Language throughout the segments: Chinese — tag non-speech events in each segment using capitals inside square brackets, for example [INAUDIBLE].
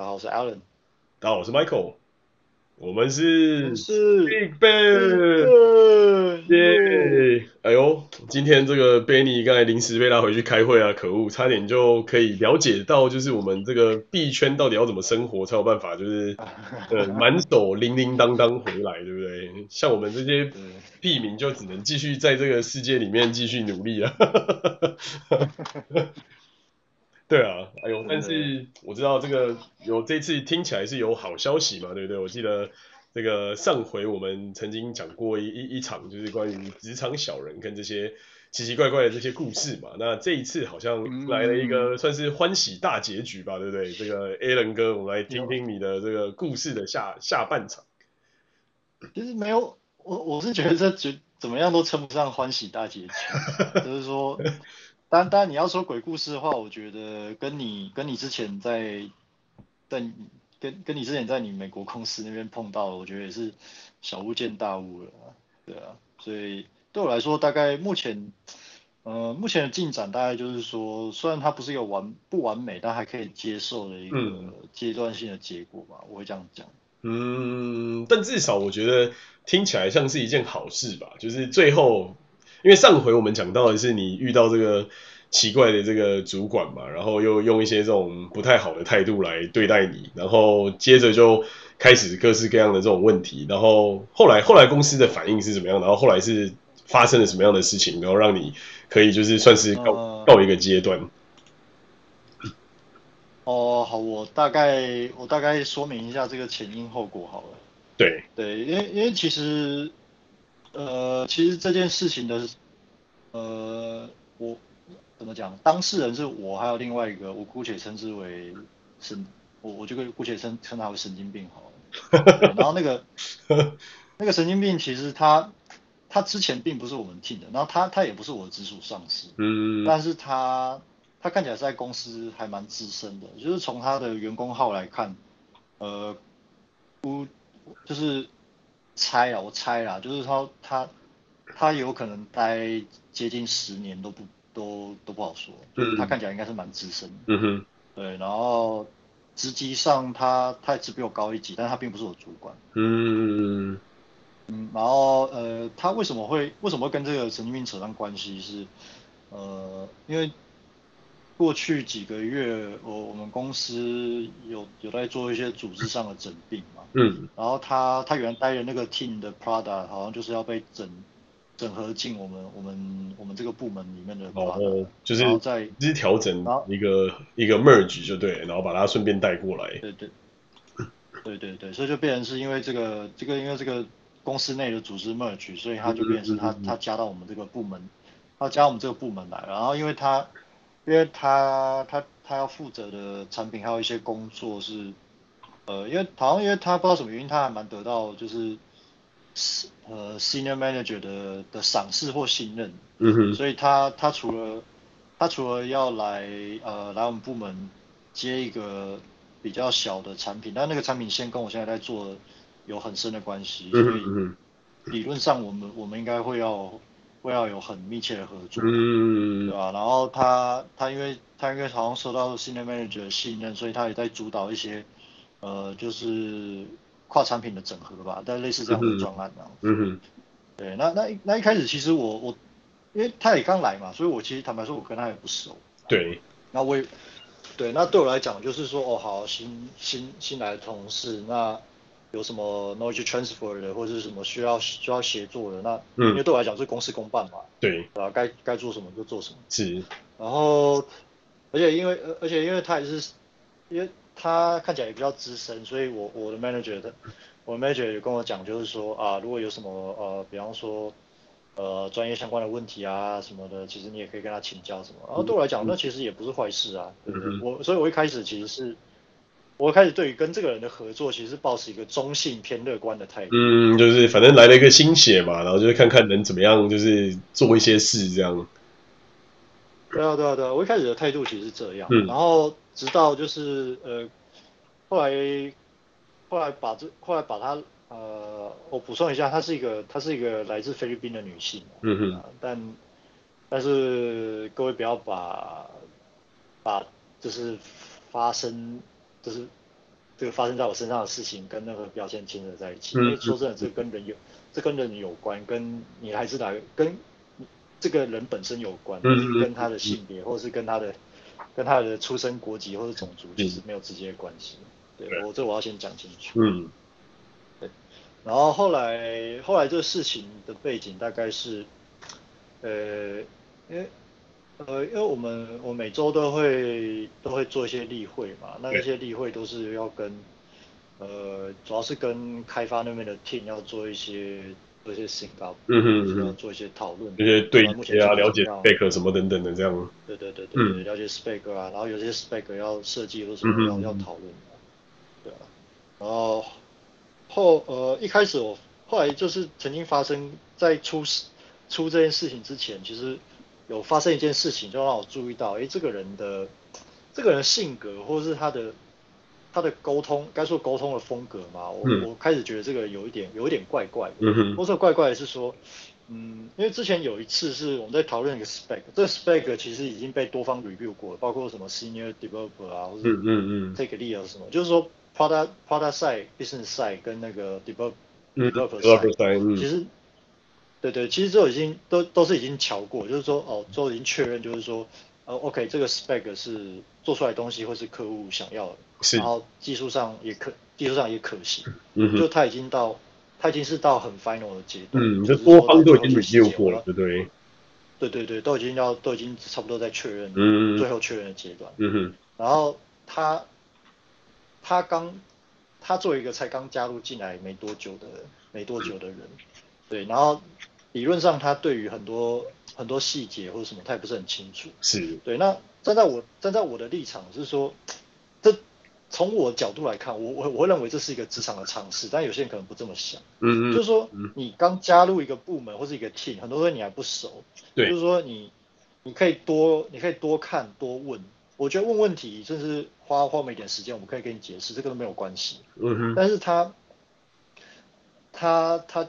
大家好，我是 Alan。大家好，我是 Michael。我们是是 Big Ben。耶！哎呦，今天这个 Benny 刚才临时被拉回去开会啊，可恶，差点就可以了解到，就是我们这个币圈到底要怎么生活才有办法，就是 [LAUGHS] 呃满手铃铃当当回来，对不对？像我们这些币民就只能继续在这个世界里面继续努力啊。[LAUGHS] [LAUGHS] 对啊，哎呦，但是我知道这个有这次听起来是有好消息嘛，对不对？我记得这个上回我们曾经讲过一一一场，就是关于职场小人跟这些奇奇怪怪的这些故事嘛。那这一次好像来了一个算是欢喜大结局吧，对不对？这个 Alan 哥，我们来听听你的这个故事的下下半场。其实没有，我我是觉得这怎怎么样都称不上欢喜大结局，就是说。当然，当然你要说鬼故事的话，我觉得跟你跟你之前在在跟跟你之前在你美国公司那边碰到的，我觉得也是小巫见大巫了，对啊，所以对我来说，大概目前呃目前的进展大概就是说，虽然它不是一个完不完美，但还可以接受的一个阶段性的结果吧，我会这样讲。嗯，但至少我觉得听起来像是一件好事吧，就是最后。因为上回我们讲到的是你遇到这个奇怪的这个主管嘛，然后又用一些这种不太好的态度来对待你，然后接着就开始各式各样的这种问题，然后后来后来公司的反应是怎么样？然后后来是发生了什么样的事情？然后让你可以就是算是告、呃、告一个阶段。哦，好，我大概我大概说明一下这个前因后果好了。对对，因为因为其实。呃，其实这件事情的，呃，我怎么讲？当事人是我，还有另外一个，我姑且称之为神，我我就姑且称称他为神经病好了。然后那个 [LAUGHS] 那个神经病，其实他他之前并不是我们 team 的，然后他他也不是我的直属上司，嗯，但是他他看起来是在公司还蛮资深的，就是从他的员工号来看，呃，估就是。猜啊，我猜啦，就是他他他有可能待接近十年都不都都不好说，就是他看起来应该是蛮资深的，嗯哼，对，然后职级上他他也只比我高一级，但他并不是我主管，嗯。嗯，然后呃他为什么会为什么会跟这个神经病扯上关系是呃因为。过去几个月，我我们公司有有在做一些组织上的整并嘛，嗯，然后他他原来待的那个 team 的 product 好像就是要被整整合进我们我们我们这个部门里面的 product，哦，就是在是调整一个一个 merge 就对，然后把它顺便带过来，对对对对对，所以就变成是因为这个这个因为这个公司内的组织 merge，所以他就变成是他他加到我们这个部门，他加我们这个部门来，然后因为他。因为他他他要负责的产品还有一些工作是，呃，因为好像因为他不知道什么原因，他还蛮得到就是，呃，senior manager 的的赏识或信任，嗯哼，所以他他除了他除了要来呃来我们部门接一个比较小的产品，但那个产品线跟我现在在做有很深的关系，所以理论上我们我们应该会要。会要有很密切的合作，嗯，对吧？然后他他因为他因为好像受到 senior manager 的信任，所以他也在主导一些呃就是跨产品的整合吧，但类似这样的专案这样子。嗯哼。对，那那那一开始其实我我因为他也刚来嘛，所以我其实坦白说我跟他也不熟。对。那我也对，那对我来讲就是说哦好，新新新来的同事那。有什么 knowledge transfer 的，或者是什么需要需要协作的，那、嗯、因为对我来讲是公事公办嘛，对，对吧？该该做什么就做什么。是。然后，而且因为而且因为他也是，因为他看起来也比较资深，所以我我的 manager 的，我的 manager 也跟我讲，就是说啊，如果有什么呃，比方说呃专业相关的问题啊什么的，其实你也可以跟他请教什么。然后对我来讲，嗯、那其实也不是坏事啊，对不对？嗯、我所以，我一开始其实是。我开始对于跟这个人的合作，其实是抱持一个中性偏乐观的态度。嗯，就是反正来了一个新血嘛，然后就是看看能怎么样，就是做一些事这样。对啊，对啊，对啊，我一开始的态度其实是这样。嗯。然后直到就是呃，后来后来把这后来把他呃，我补充一下，她是一个她是一个来自菲律宾的女性。嗯哼。呃，但但是各位不要把把就是发生。就是这个发生在我身上的事情跟那个标签牵扯在一起。嗯、因为说真的，这跟人有，这跟人有关，跟你还是哪个，跟这个人本身有关，嗯、跟他的性别，或者是跟他的跟他的出生国籍或者种族，其实没有直接关系。对，对我这我要先讲清楚。嗯。对。然后后来后来这个事情的背景大概是，呃，因为。呃，因为我们我每周都会都会做一些例会嘛，那那些例会都是要跟呃，主要是跟开发那边的 team 要做一些做一些 sync up，嗯哼，嗯哼，要做一些讨论，一些对接啊，了解 spec 什么等等的这样。对对对对，嗯、了解 spec 啊，然后有些 spec 要设计或什么要、嗯、要讨论，对啊，然后后呃一开始我后来就是曾经发生在出事出这件事情之前，其实。有发生一件事情，就让我注意到，哎，这个人的这个人性格，或者是他的他的沟通，该说沟通的风格嘛，我、嗯、我开始觉得这个有一点有一点怪怪的。嗯哼。或者怪怪的是说，嗯，因为之前有一次是我们在讨论一个 spec，这个 spec 其实已经被多方 review 过了，包括什么 senior developer 啊，或者嗯嗯 take lead 什么，就是说 product product side business side 跟那个 develop developer side，、嗯、其实。对对，其实都已经都都是已经瞧过，就是说哦，都已经确认，就是说，呃，OK，这个 spec 是做出来的东西，或是客户想要的，是。然后技术上也可，技术上也可行，嗯哼，就他已经到，他已经是到很 final 的阶段，嗯，就多方都已经 review 过了，对对，对对对，都已经要都已经差不多在确认，嗯，最后确认的阶段，嗯哼，然后他他刚他作为一个才刚加入进来没多久的没多久的人，对，然后。理论上，他对于很多很多细节或者什么，他也不是很清楚。是对。那站在我站在我的立场是说，这从我角度来看，我我我会认为这是一个职场的尝试，但有些人可能不这么想。嗯嗯。就是说，你刚加入一个部门或是一个 team，很多东西你还不熟。对。就是说你，你你可以多你可以多看多问。我觉得问问题，甚至花花我们一点时间，我们可以跟你解释，这个都没有关系。嗯哼。但是他他他。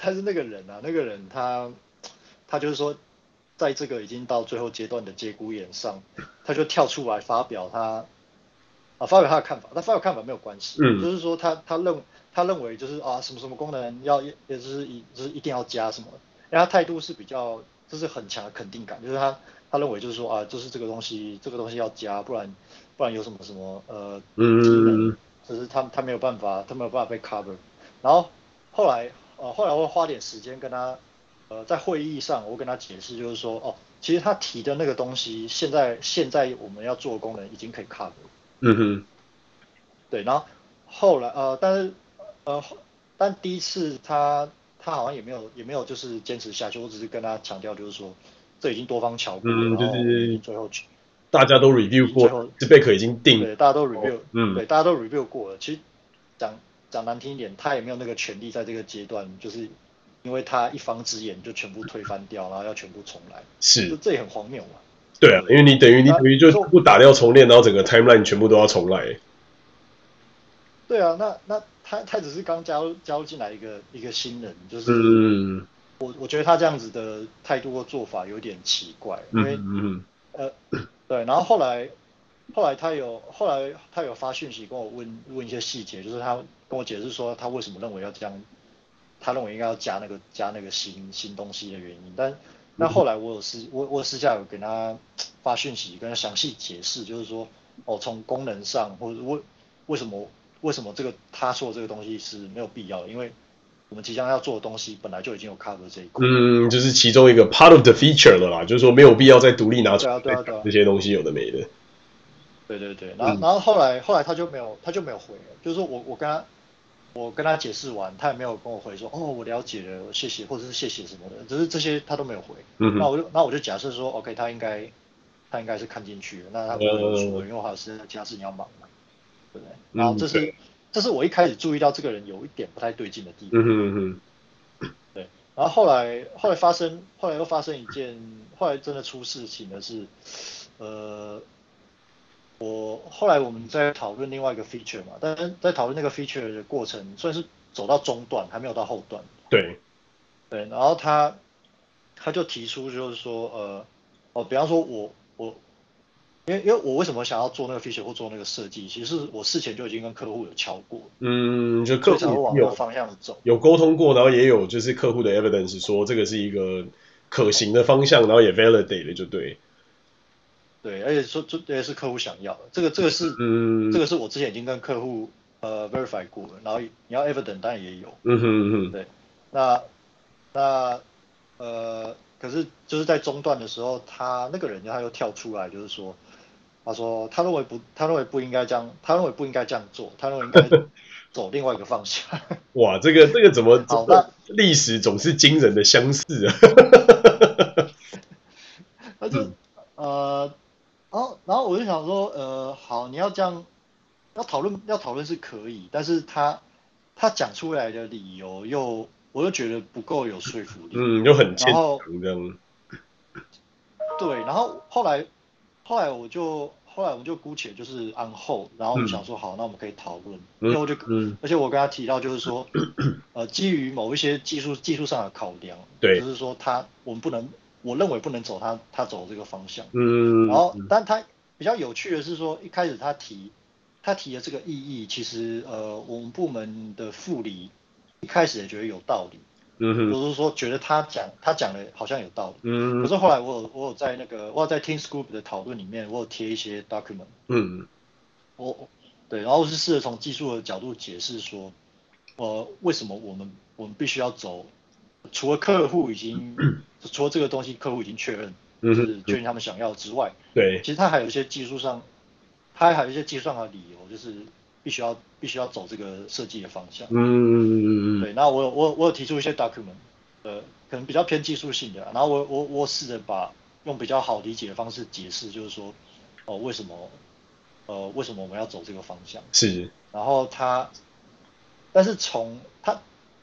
他他是那个人啊，那个人他他就是说，在这个已经到最后阶段的节骨眼上，他就跳出来发表他啊发表他的看法。他发表看法没有关系，嗯，就是说他他认他认为就是啊什么什么功能要也就是一就是一定要加什么，因为他态度是比较就是很强的肯定感，就是他他认为就是说啊就是这个东西这个东西要加，不然不然有什么什么呃嗯，就是他他没有办法他没有办法被 cover，然后后来。呃，后来我会花点时间跟他，呃，在会议上我跟他解释，就是说，哦，其实他提的那个东西，现在现在我们要做的功能已经可以 cover。嗯哼。对，然后后来呃，但是呃，但第一次他他好像也没有也没有就是坚持下去，我只是跟他强调就是说，这已经多方巧过，嗯，就是最后大家都 review 过，这 spec 已经定，对，大家都 review，嗯，对，大家都 review 过了，其实讲。讲难听一点，他也没有那个权利在这个阶段，就是因为他一方之言就全部推翻掉，然后要全部重来，是，这也很荒谬嘛。对啊，因为你等于你等于就不打掉重练，然后整个 timeline 全部都要重来。对啊，那那他他只是刚加入加入进来一个一个新人，就是，嗯、我我觉得他这样子的态度或做法有点奇怪，因为嗯呃对，然后后来。后来他有，后来他有发讯息跟我问问一些细节，就是他跟我解释说他为什么认为要这样，他认为应该要加那个加那个新新东西的原因。但那后来我有私我我私下有给他发讯息跟他详细解释，就是说哦从功能上或者为为什么为什么这个他说的这个东西是没有必要的，因为我们即将要做的东西本来就已经有 cover 这一块。嗯，就是其中一个 part of the feature 的啦，就是说没有必要再独立拿出来这些东西有的没的。对对对，然后然后后来后来他就没有他就没有回了，就是说我我跟他我跟他解释完，他也没有跟我回说哦我了解了谢谢或者是谢谢什么的，只是这些他都没有回。嗯。那我就那我就假设说 OK 他应该他应该是看进去了，那他不会说，嗯、因为我还有其他事情要忙嘛，对不对？然后这是、嗯、这是我一开始注意到这个人有一点不太对劲的地方。嗯。对，然后后来后来发生后来又发生一件后来真的出事情的是呃。我后来我们在讨论另外一个 feature 嘛，但是在讨论那个 feature 的过程，算是走到中段，还没有到后段。对，对，然后他他就提出就是说，呃，哦，比方说我我因为因为我为什么想要做那个 feature 或做那个设计，其实是我事前就已经跟客户有敲过，嗯，就客户往那个方向走，有沟通过，然后也有就是客户的 evidence 说这个是一个可行的方向，然后也 validate 了，就对。对，而且说这也是客户想要的，这个这个是，嗯，这个是我之前已经跟客户呃 verify 过了，然后你要 evidence 当然也有，嗯哼嗯哼，对，那那呃，可是就是在中段的时候，他那个人他又跳出来，就是说，他说他认为不，他认为不应该这样，他认为不应该这样做，他认为应该 [LAUGHS] 走另外一个方向。[LAUGHS] 哇，这个这个怎么？好，那历史总是惊人的相似啊。[LAUGHS] 那就、嗯、呃。然后，然后我就想说，呃，好，你要这样，要讨论，要讨论是可以，但是他他讲出来的理由又，我又觉得不够有说服力，嗯，又很牵强这样。对，然后后来，后来我就，后来我们就姑且就是按后然后我们想说，好，那我们可以讨论，因为我就，嗯，而且我跟他提到就是说，呃，基于某一些技术技术上的考量，对，就是说他我们不能。我认为不能走他他走这个方向，嗯，然后，但他比较有趣的是说，一开始他提他提的这个意义，其实呃，我们部门的副理一开始也觉得有道理，嗯哼，就是说觉得他讲他讲的好像有道理，嗯，可是后来我有我有在那个我有在 TeamScoop 的讨论里面，我有贴一些 document，嗯，我对，然后我是试着从技术的角度解释说，呃，为什么我们我们必须要走。除了客户已经，[CLEARS THROAT] 除了这个东西客户已经确认，就是确认他们想要之外，对，其实他还有一些技术上，他还有一些技术上的理由，就是必须要必须要走这个设计的方向。嗯嗯嗯嗯。对，那我有我我有提出一些 document，呃，可能比较偏技术性的，然后我我我试着把用比较好理解的方式解释，就是说，哦、呃，为什么，呃，为什么我们要走这个方向？是。然后他，但是从他。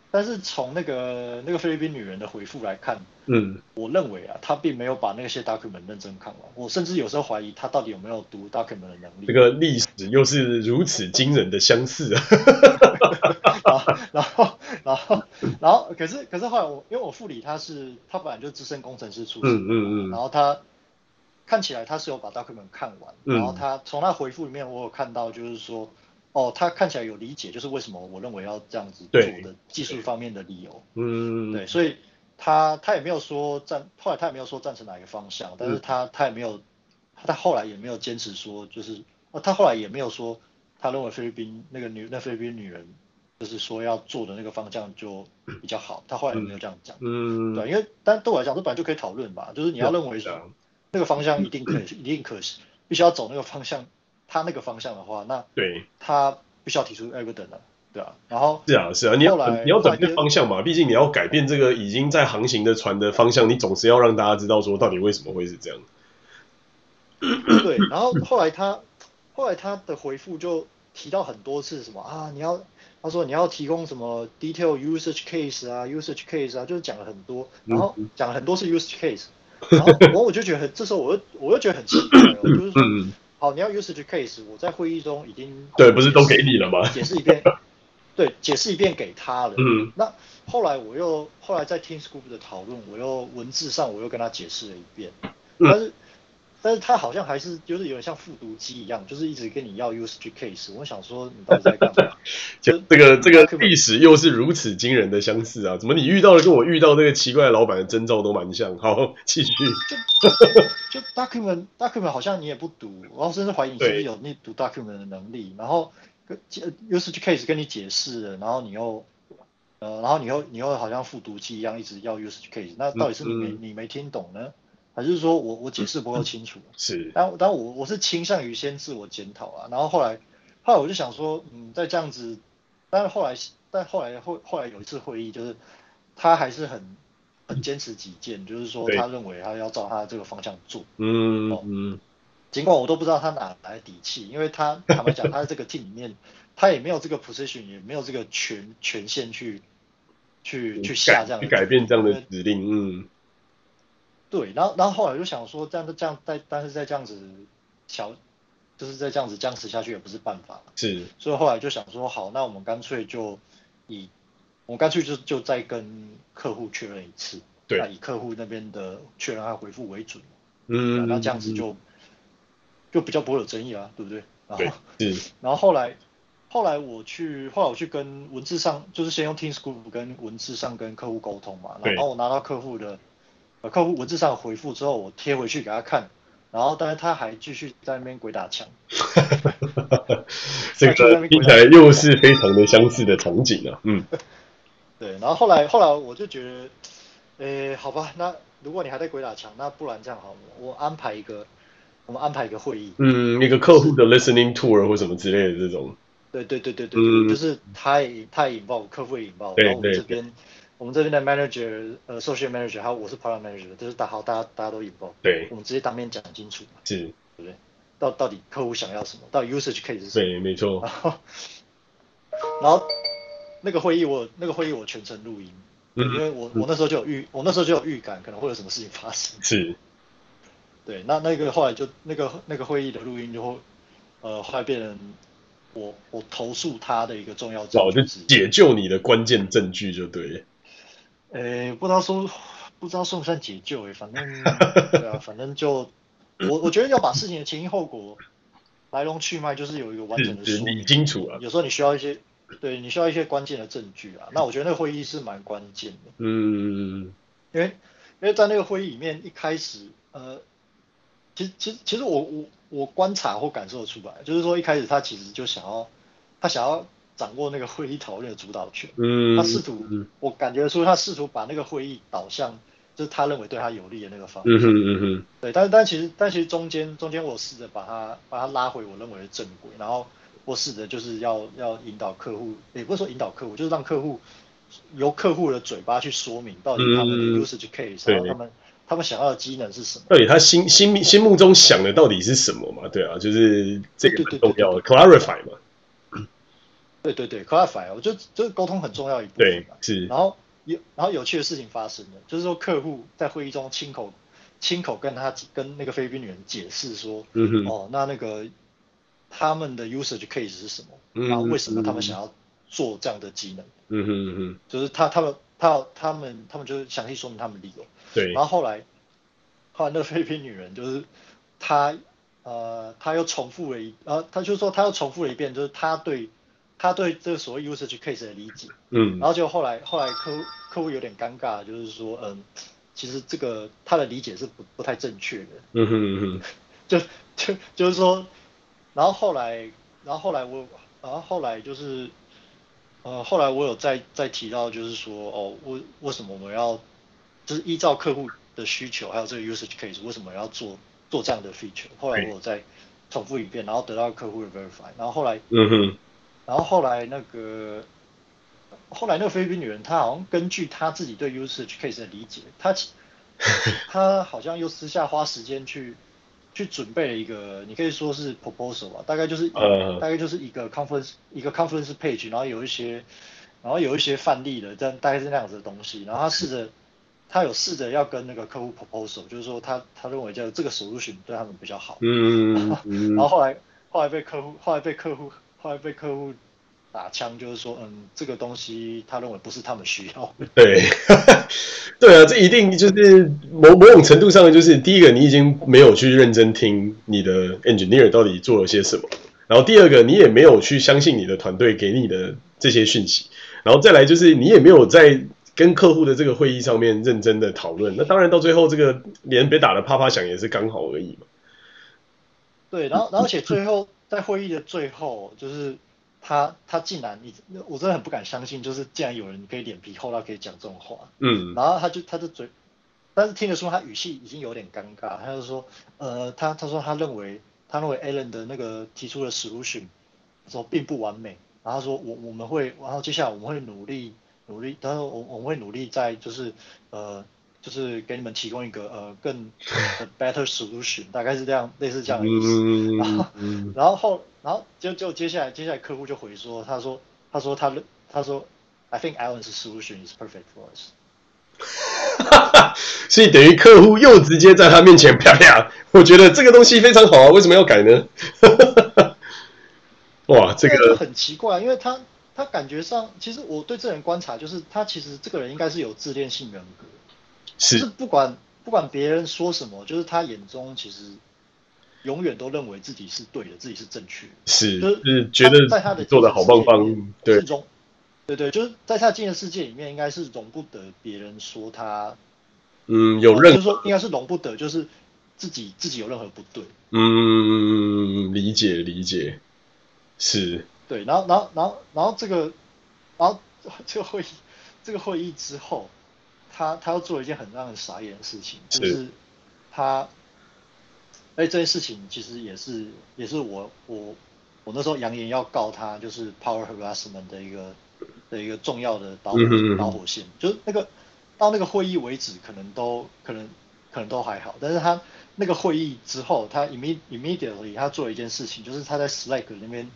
但是从那个那个菲律宾女人的回复来看，嗯，我认为啊，她并没有把那些 document 认真看完。我甚至有时候怀疑她到底有没有读 document 的能力。这个历史又是如此惊人的相似啊！[LAUGHS] 然后，然后，然后，可是，可是后来我，因为我副理他是他本来就资深工程师出身，嗯嗯嗯，然后他看起来他是有把 document 看完，然后他从他回复里面我有看到就是说。哦，他看起来有理解，就是为什么我认为要这样子做的技术方面的理由。嗯，对，所以他他也没有说赞，后来他也没有说赞成哪一个方向，但是他他也没有，他后来也没有坚持说，就是哦，他后来也没有说，他认为菲律宾那个女那菲律宾女人就是说要做的那个方向就比较好，他后来也没有这样讲。嗯，对，因为但对我来讲，这本来就可以讨论吧，就是你要认为说那个方向一定可以，一定可行，必须要走那个方向。他那个方向的话，那对他必须要提出 evidence 了，对啊，然后是啊是啊，你要你要转变方向嘛，毕竟你要改变这个已经在航行的船的方向，你总是要让大家知道说到底为什么会是这样。对，然后后来他后来他的回复就提到很多次什么啊，你要他说你要提供什么 detail usage case 啊，usage case 啊，就是讲了很多，然后讲了很多是 usage case，然后我我就觉得很，这时候我又我又觉得很奇怪，就是说。好，你要 usage case，我在会议中已经对，不是都给你了吗？解释一遍，对，解释一遍给他了。嗯，那后来我又后来在 TeamScoop 的讨论，我又文字上我又跟他解释了一遍，嗯、但是但是他好像还是就是有点像复读机一样，就是一直跟你要 usage case。我想说你到底在干嘛？[LAUGHS] 就这个这个历史又是如此惊人的相似啊！怎么你遇到的跟我遇到那个奇怪的老板的征兆都蛮像？好，继续。就就 document document 好像你也不读，然后甚至怀疑你是不是有你读 document 的能力，然后跟 usage case 跟你解释了，然后你又呃，然后你又你又好像复读机一样一直要 usage case，那到底是你没、嗯、你没听懂呢？还是说我我解释不够清楚？是，但但我我是倾向于先自我检讨啊，然后后来后来我就想说，嗯，再这样子，但是后来但后来后后来有一次会议，就是他还是很很坚持己见，就是说他认为他要照他这个方向做，嗯嗯，尽管我都不知道他哪来的底气，因为他坦白讲，他在这个 team 里面，他也没有这个 position，也没有这个权权限去去去下这样去改变这样的指令，嗯。对，然后然后后来就想说，这样这样再但是再这样子调，就是再这样子僵持下去也不是办法。是，所以后来就想说，好，那我们干脆就以，我们干脆就就再跟客户确认一次，对，那以客户那边的确认和回复为准。嗯，那这样子就，就比较不会有争议啊，对不对？然后对，[LAUGHS] 然后后来后来我去后来我去跟文字上，就是先用 TeamScript 跟文字上跟客户沟通嘛，然后我拿到客户的客户文字上回复之后，我贴回去给他看。然后，但是他还继续在那边鬼打墙。[LAUGHS] 这个听起来又是非常的相似的场景啊。嗯，对。然后后来，后来我就觉得，诶，好吧，那如果你还在鬼打墙，那不然这样好了，我安排一个，我们安排一个会议。嗯，一个客户的 listening tour 或什么之类的这种。对对对对对，嗯、就是他也他也引爆，客户也引爆，然后我们这边。我们这边的 manager，呃，social manager，还有我是 product manager，就是大好，大家大家都 involve。对。我们直接当面讲清楚。是。对不对？到到底客户想要什么？到底 usage case 是什么？对，没错。然后，然后那个会议我那个会议我全程录音，嗯，因为我我那时候就有预我那时候就有预感可能会有什么事情发生。是。对，那那个后来就那个那个会议的录音就会，呃，后来变成我我投诉他的一个重要证据，就解救你的关键证据就对。诶，不知道说不知道算不算解救诶，反正 [LAUGHS] 对啊，反正就我我觉得要把事情的前因后果、来龙去脉，就是有一个完整的梳理清楚啊。有时候你需要一些，对你需要一些关键的证据啊。那我觉得那个会议是蛮关键的。嗯，因为因为在那个会议里面，一开始呃，其实其实其实我我我观察或感受出来，就是说一开始他其实就想要他想要。掌握那个会议讨论的主导权，嗯，他试图，嗯、我感觉出他试图把那个会议导向，就是他认为对他有利的那个方向，嗯哼嗯哼，对，但但其实但其实中间中间我试着把他把他拉回我认为的正轨，然后我试着就是要要引导客户，也不是说引导客户，就是让客户由客户的嘴巴去说明到底他们的 usage case，嗯、然后他们他们想要的机能是什么，到底他心心心目中想的到底是什么嘛？对啊，就是这个很重要的 clarify 嘛。对对对，clarify，我觉得这个沟通很重要一部分。对，是。然后有然后有趣的事情发生了，就是说客户在会议中亲口亲口跟他跟那个菲律宾女人解释说，嗯哼，哦，那那个他们的 usage case 是什么？嗯，然后为什么他们想要做这样的机能？嗯哼嗯哼，就是他他们他他们他们就是详细说明他们理由。对。然后后来后来那个菲律宾女人就是她呃她又重复了一呃她就是说她又重复了一遍，就是她对。他对这个所谓 usage case 的理解，嗯，然后就后来后来客户客户有点尴尬，就是说，嗯，其实这个他的理解是不不太正确的，嗯哼 [LAUGHS] 嗯哼，就就就是说，然后后来然后后来我然后后来就是，呃，后来我有再再提到，就是说，哦，为为什么我们要就是依照客户的需求，还有这个 usage case，为什么要做做这样的 feature？后来我有再重复一遍，然后得到客户的 verify，然后后来，嗯哼。然后后来那个，后来那个菲律宾女人，她好像根据她自己对 usage case 的理解，她 [LAUGHS] 她好像又私下花时间去去准备了一个，你可以说是 proposal 吧，大概就是、uh, 大概就是一个 conference 一个 conference page，然后有一些然后有一些范例的，但大概是那样子的东西。然后她试着，他有试着要跟那个客户 proposal，就是说他他认为这这个 solution 对他们比较好。嗯。[LAUGHS] 然后后来后来被客户后来被客户。后来被客户打枪，就是说，嗯，这个东西他认为不是他们需要的。对，[LAUGHS] 对啊，这一定就是某某种程度上，就是第一个，你已经没有去认真听你的 engineer 到底做了些什么，然后第二个，你也没有去相信你的团队给你的这些讯息，然后再来就是你也没有在跟客户的这个会议上面认真的讨论。那当然到最后这个脸被打的啪啪响也是刚好而已嘛。对，然后，然后而且最后。在会议的最后，就是他他竟然你我真的很不敢相信，就是竟然有人可以脸皮厚到可以讲这种话。嗯。然后他就他的嘴，但是听得出他语气已经有点尴尬。他就说，呃，他他说他认为他认为 Alan 的那个提出的 solution 说并不完美。然后他说我我们会，然后接下来我们会努力努力，他说我我们会努力在就是呃。就是给你们提供一个呃更 [LAUGHS] better solution，大概是这样，类似这样的意思。然后，然后后，然后就就接下来，接下来客户就回说，他说，他说他他说，I think Alan's solution is perfect for us。[LAUGHS] 所以等于客户又直接在他面前啪啪，我觉得这个东西非常好啊，为什么要改呢？[LAUGHS] 哇，这个很奇怪，因为他他感觉上，其实我对这人观察，就是他其实这个人应该是有自恋性人格。是，就是不管不管别人说什么，就是他眼中其实永远都认为自己是对的，自己是正确的，是就是是觉得在他的做的好棒棒，对，容对对，就是在他精神世界里面，应该是容不得别人说他，嗯，有任何，就是说应该是容不得，就是自己自己有任何不对，嗯，理解理解，是，对，然后然后然后然后这个，然后这个会议这个会议之后，他他要做一件很让人傻眼的事情，就是，他。哎，这件事情其实也是也是我我我那时候扬言要告他，就是 power harassment 的一个的一个重要的导火导火线，就是那个到那个会议为止，可能都可能可能都还好，但是他那个会议之后，他 imme immediately 他做了一件事情，就是他在 Slack 那边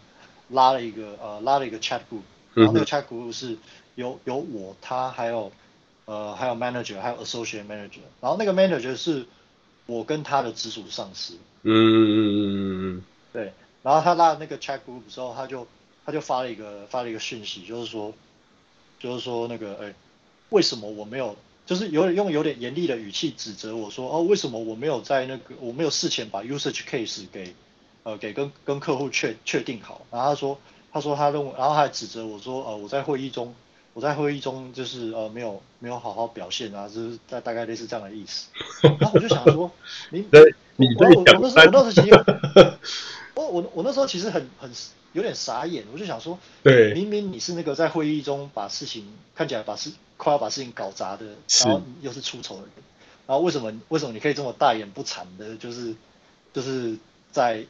拉了一个呃拉了一个 chat group，然后那个 chat group 是有有我他还有呃还有 manager 还有 associate manager，然后那个 manager 是。我跟他的直属上司，嗯嗯嗯嗯嗯，对，然后他拉了那个 chat group 之后，他就他就发了一个发了一个讯息，就是说，就是说那个，哎，为什么我没有，就是有点用有点严厉的语气指责我说，哦，为什么我没有在那个我没有事前把 usage case 给，呃，给跟跟客户确确定好，然后他说，他说他认为，然后他还指责我说，呃，我在会议中。我在会议中就是呃没有没有好好表现啊，就是大大概类似这样的意思。[LAUGHS] 然后我就想说，你 [LAUGHS] 我我我那时候我那时候其实 [LAUGHS] 我我我那时候其实很很有点傻眼，我就想说，对，明明你是那个在会议中把事情看起来把事快要把事情搞砸的，然后又是出丑的人，然后为什么为什么你可以这么大言不惭的，就是就是在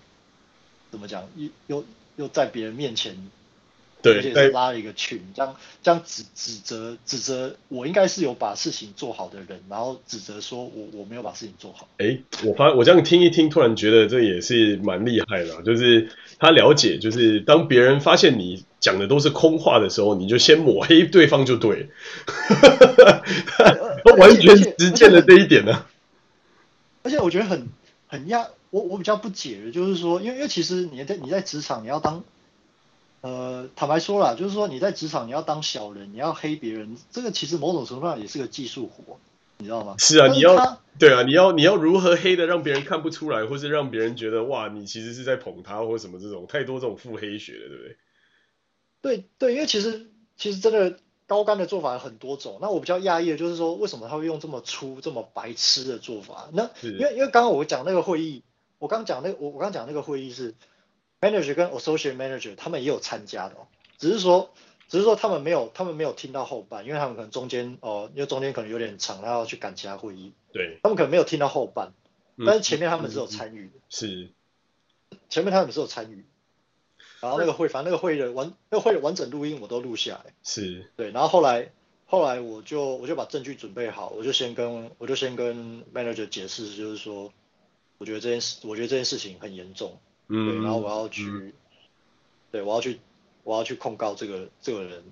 怎么讲又又又在别人面前。对，而且是拉了一个群，这样这样指指责指责我应该是有把事情做好的人，然后指责说我我没有把事情做好。哎，我发我这样听一听，突然觉得这也是蛮厉害的，就是他了解，就是当别人发现你讲的都是空话的时候，你就先抹黑对方就对，[LAUGHS] 他完全实践了这一点呢。而且我觉得很很压，我我比较不解的就是说，因为因为其实你在你在职场你要当。呃，坦白说了，就是说你在职场你要当小人，你要黑别人，这个其实某种程度上也是个技术活，你知道吗？是啊，是你要对啊，你要你要如何黑的让别人看不出来，或是让别人觉得哇，你其实是在捧他或什么这种太多这种腹黑学的，对不对？对对，因为其实其实真的高干的做法有很多种。那我比较讶异的就是说，为什么他会用这么粗这么白痴的做法？那因为因为刚刚我讲那个会议，我刚讲那个我我刚讲那个会议是。Manager 跟 Associate Manager 他们也有参加的哦，只是说，只是说他们没有，他们没有听到后半，因为他们可能中间哦，因为中间可能有点长，他要去赶其他会议，对，他们可能没有听到后半，但是前面他们是有参与。的，是，前面他们是有参与，然后那个会，反正那个会的完，那个会的完整录音我都录下来，是。对，然后后来，后来我就我就把证据准备好，我就先跟我就先跟 Manager 解释，就是说，我觉得这件事，我觉得这件事情很严重。嗯，对，然后我要去，嗯、对，我要去，我要去控告这个这个人，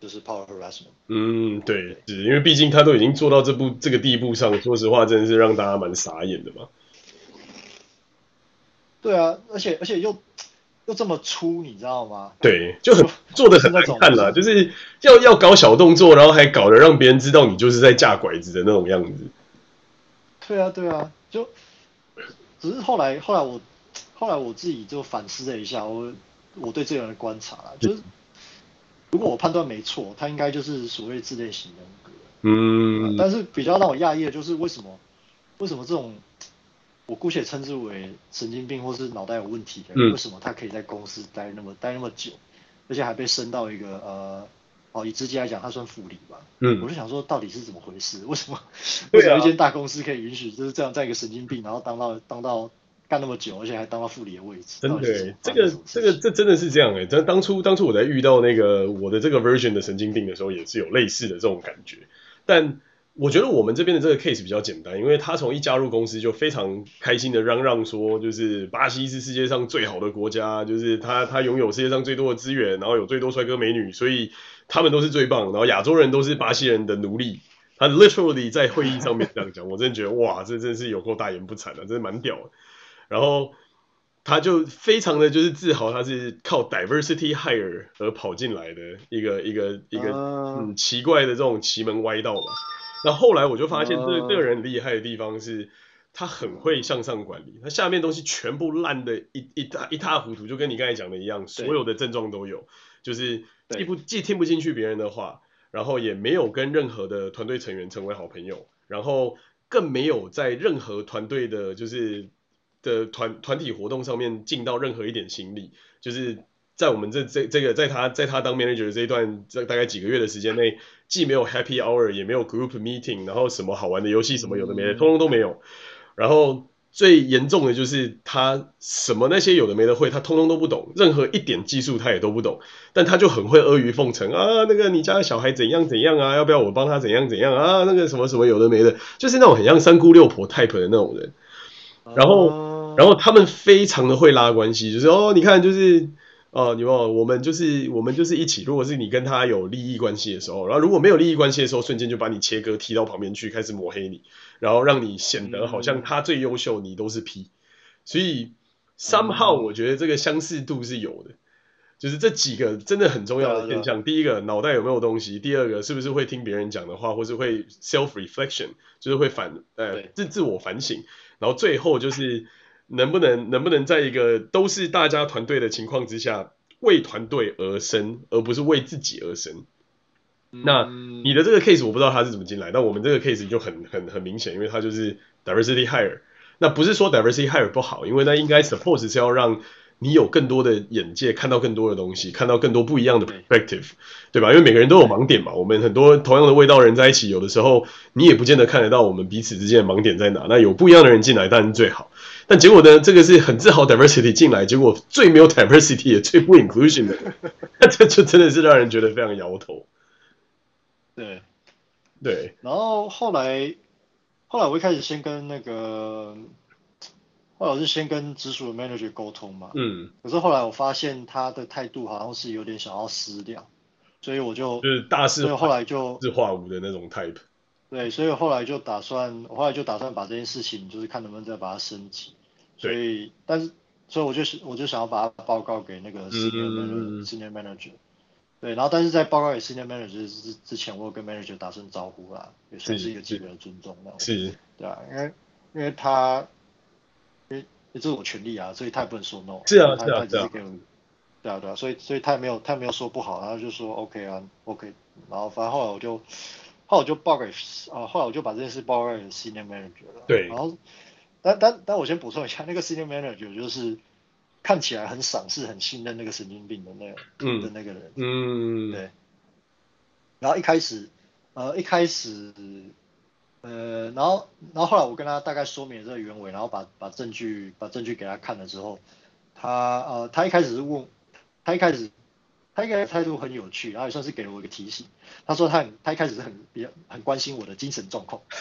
就是 power harassment。嗯，对，是因为毕竟他都已经做到这步这个地步上，说实话，真的是让大家蛮傻眼的嘛。对啊，而且而且又又这么粗，你知道吗？对，就很做的很难看了，就是要要搞小动作，然后还搞得让别人知道你就是在架拐子的那种样子。对啊，对啊，就只是后来后来我。后来我自己就反思了一下，我我对这个人的观察啦，就是如果我判断没错，他应该就是所谓自恋型人格。嗯。但是比较让我讶异的就是为什么为什么这种我姑且称之为神经病或是脑袋有问题的人，为什么他可以在公司待那么待那么久，而且还被升到一个呃，哦以直接来讲他算副理吧。嗯。我就想说到底是怎么回事？为什么为什么一间大公司可以允许就是这样在一个神经病，然后当到当到。干那么久，而且还当到副理的位置，真的，这个这个这真的是这样哎！但当初当初我在遇到那个我的这个 version 的神经病的时候，也是有类似的这种感觉。但我觉得我们这边的这个 case 比较简单，因为他从一加入公司就非常开心的嚷嚷说，就是巴西是世界上最好的国家，就是他他拥有世界上最多的资源，然后有最多帅哥美女，所以他们都是最棒，然后亚洲人都是巴西人的奴隶。他 literally 在会议上面这样讲，我真的觉得哇，这真是有够大言不惭的，真的蛮屌的。然后他就非常的就是自豪，他是靠 diversity hire 而跑进来的一个一个一个嗯奇怪的这种奇门歪道吧。那后来我就发现这这个人厉害的地方是，他很会向上管理，他下面东西全部烂的一一塌一塌糊涂，就跟你刚才讲的一样，所有的症状都有，就是既不既听不进去别人的话，然后也没有跟任何的团队成员成为好朋友，然后更没有在任何团队的，就是的团团体活动上面尽到任何一点心力，就是。在我们这这这个，在他在他当 manager 这一段，这大概几个月的时间内，既没有 happy hour，也没有 group meeting，然后什么好玩的游戏什么有的没的，通通都没有。然后最严重的就是他什么那些有的没的会，他通通都不懂，任何一点技术他也都不懂。但他就很会阿谀奉承啊，那个你家的小孩怎样怎样啊，要不要我帮他怎样怎样啊？那个什么什么有的没的，就是那种很像三姑六婆 type 的那种人。然后然后他们非常的会拉关系，就是哦，你看就是。哦，你问我们就是我们就是一起。如果是你跟他有利益关系的时候，然后如果没有利益关系的时候，瞬间就把你切割踢到旁边去，开始抹黑你，然后让你显得好像他最优秀，你都是 P。所以 somehow 我觉得这个相似度是有的，就是这几个真的很重要的现象。第一个脑袋有没有东西，第二个是不是会听别人讲的话，或是会 self reflection，就是会反呃自自我反省，然后最后就是。能不能能不能在一个都是大家团队的情况之下，为团队而生，而不是为自己而生？嗯、那你的这个 case 我不知道他是怎么进来，但我们这个 case 就很很很明显，因为他就是 diversity hire。那不是说 diversity hire 不好，因为那应该 suppose 是要让你有更多的眼界，看到更多的东西，看到更多不一样的 perspective，对吧？因为每个人都有盲点嘛。我们很多同样的味道人在一起，有的时候你也不见得看得到我们彼此之间的盲点在哪。那有不一样的人进来当然最好。但结果呢？这个是很自豪 diversity 进来，结果最没有 diversity 也最不 inclusion 的，那 [LAUGHS] 这就真的是让人觉得非常摇头。对，对。然后后来，后来我一开始先跟那个，后来我是先跟直属的 manager 沟通嘛。嗯。可是后来我发现他的态度好像是有点想要私了，所以我就就是大事，所以后来就自化无的那种 type。对，所以后来就打算，我后来就打算把这件事情，就是看能不能再把它升级。所以，但是，所以我就我就想要把它报告给那个 senior manager，嗯、senior manager，对，然后但是在报告给 senior manager 之之前，我有跟 manager 打声招呼啦，也算是一个基本的尊重，是，对啊，因为因为他，因为这是我权利啊，所以他也不能说 no，是啊，他是啊，是给我，对啊对啊，所以所以他也没有他也没有说不好，然后就说 OK 啊 OK，然后反正后来我就后来我就报给啊，后来我就把这件事报告给 senior manager 了，对，然后。但但但我先补充一下，那个 senior manager 就是看起来很赏识、很信任那个神经病的那个、嗯、的那个人，嗯，对。然后一开始，呃，一开始，呃，然后然后后来我跟他大概说明了这个原委，然后把把证据把证据给他看了之后，他呃他一开始是问，他一开始他一开始态度很有趣，然后也算是给了我一个提醒。他说他很他一开始是很比较很关心我的精神状况。[LAUGHS]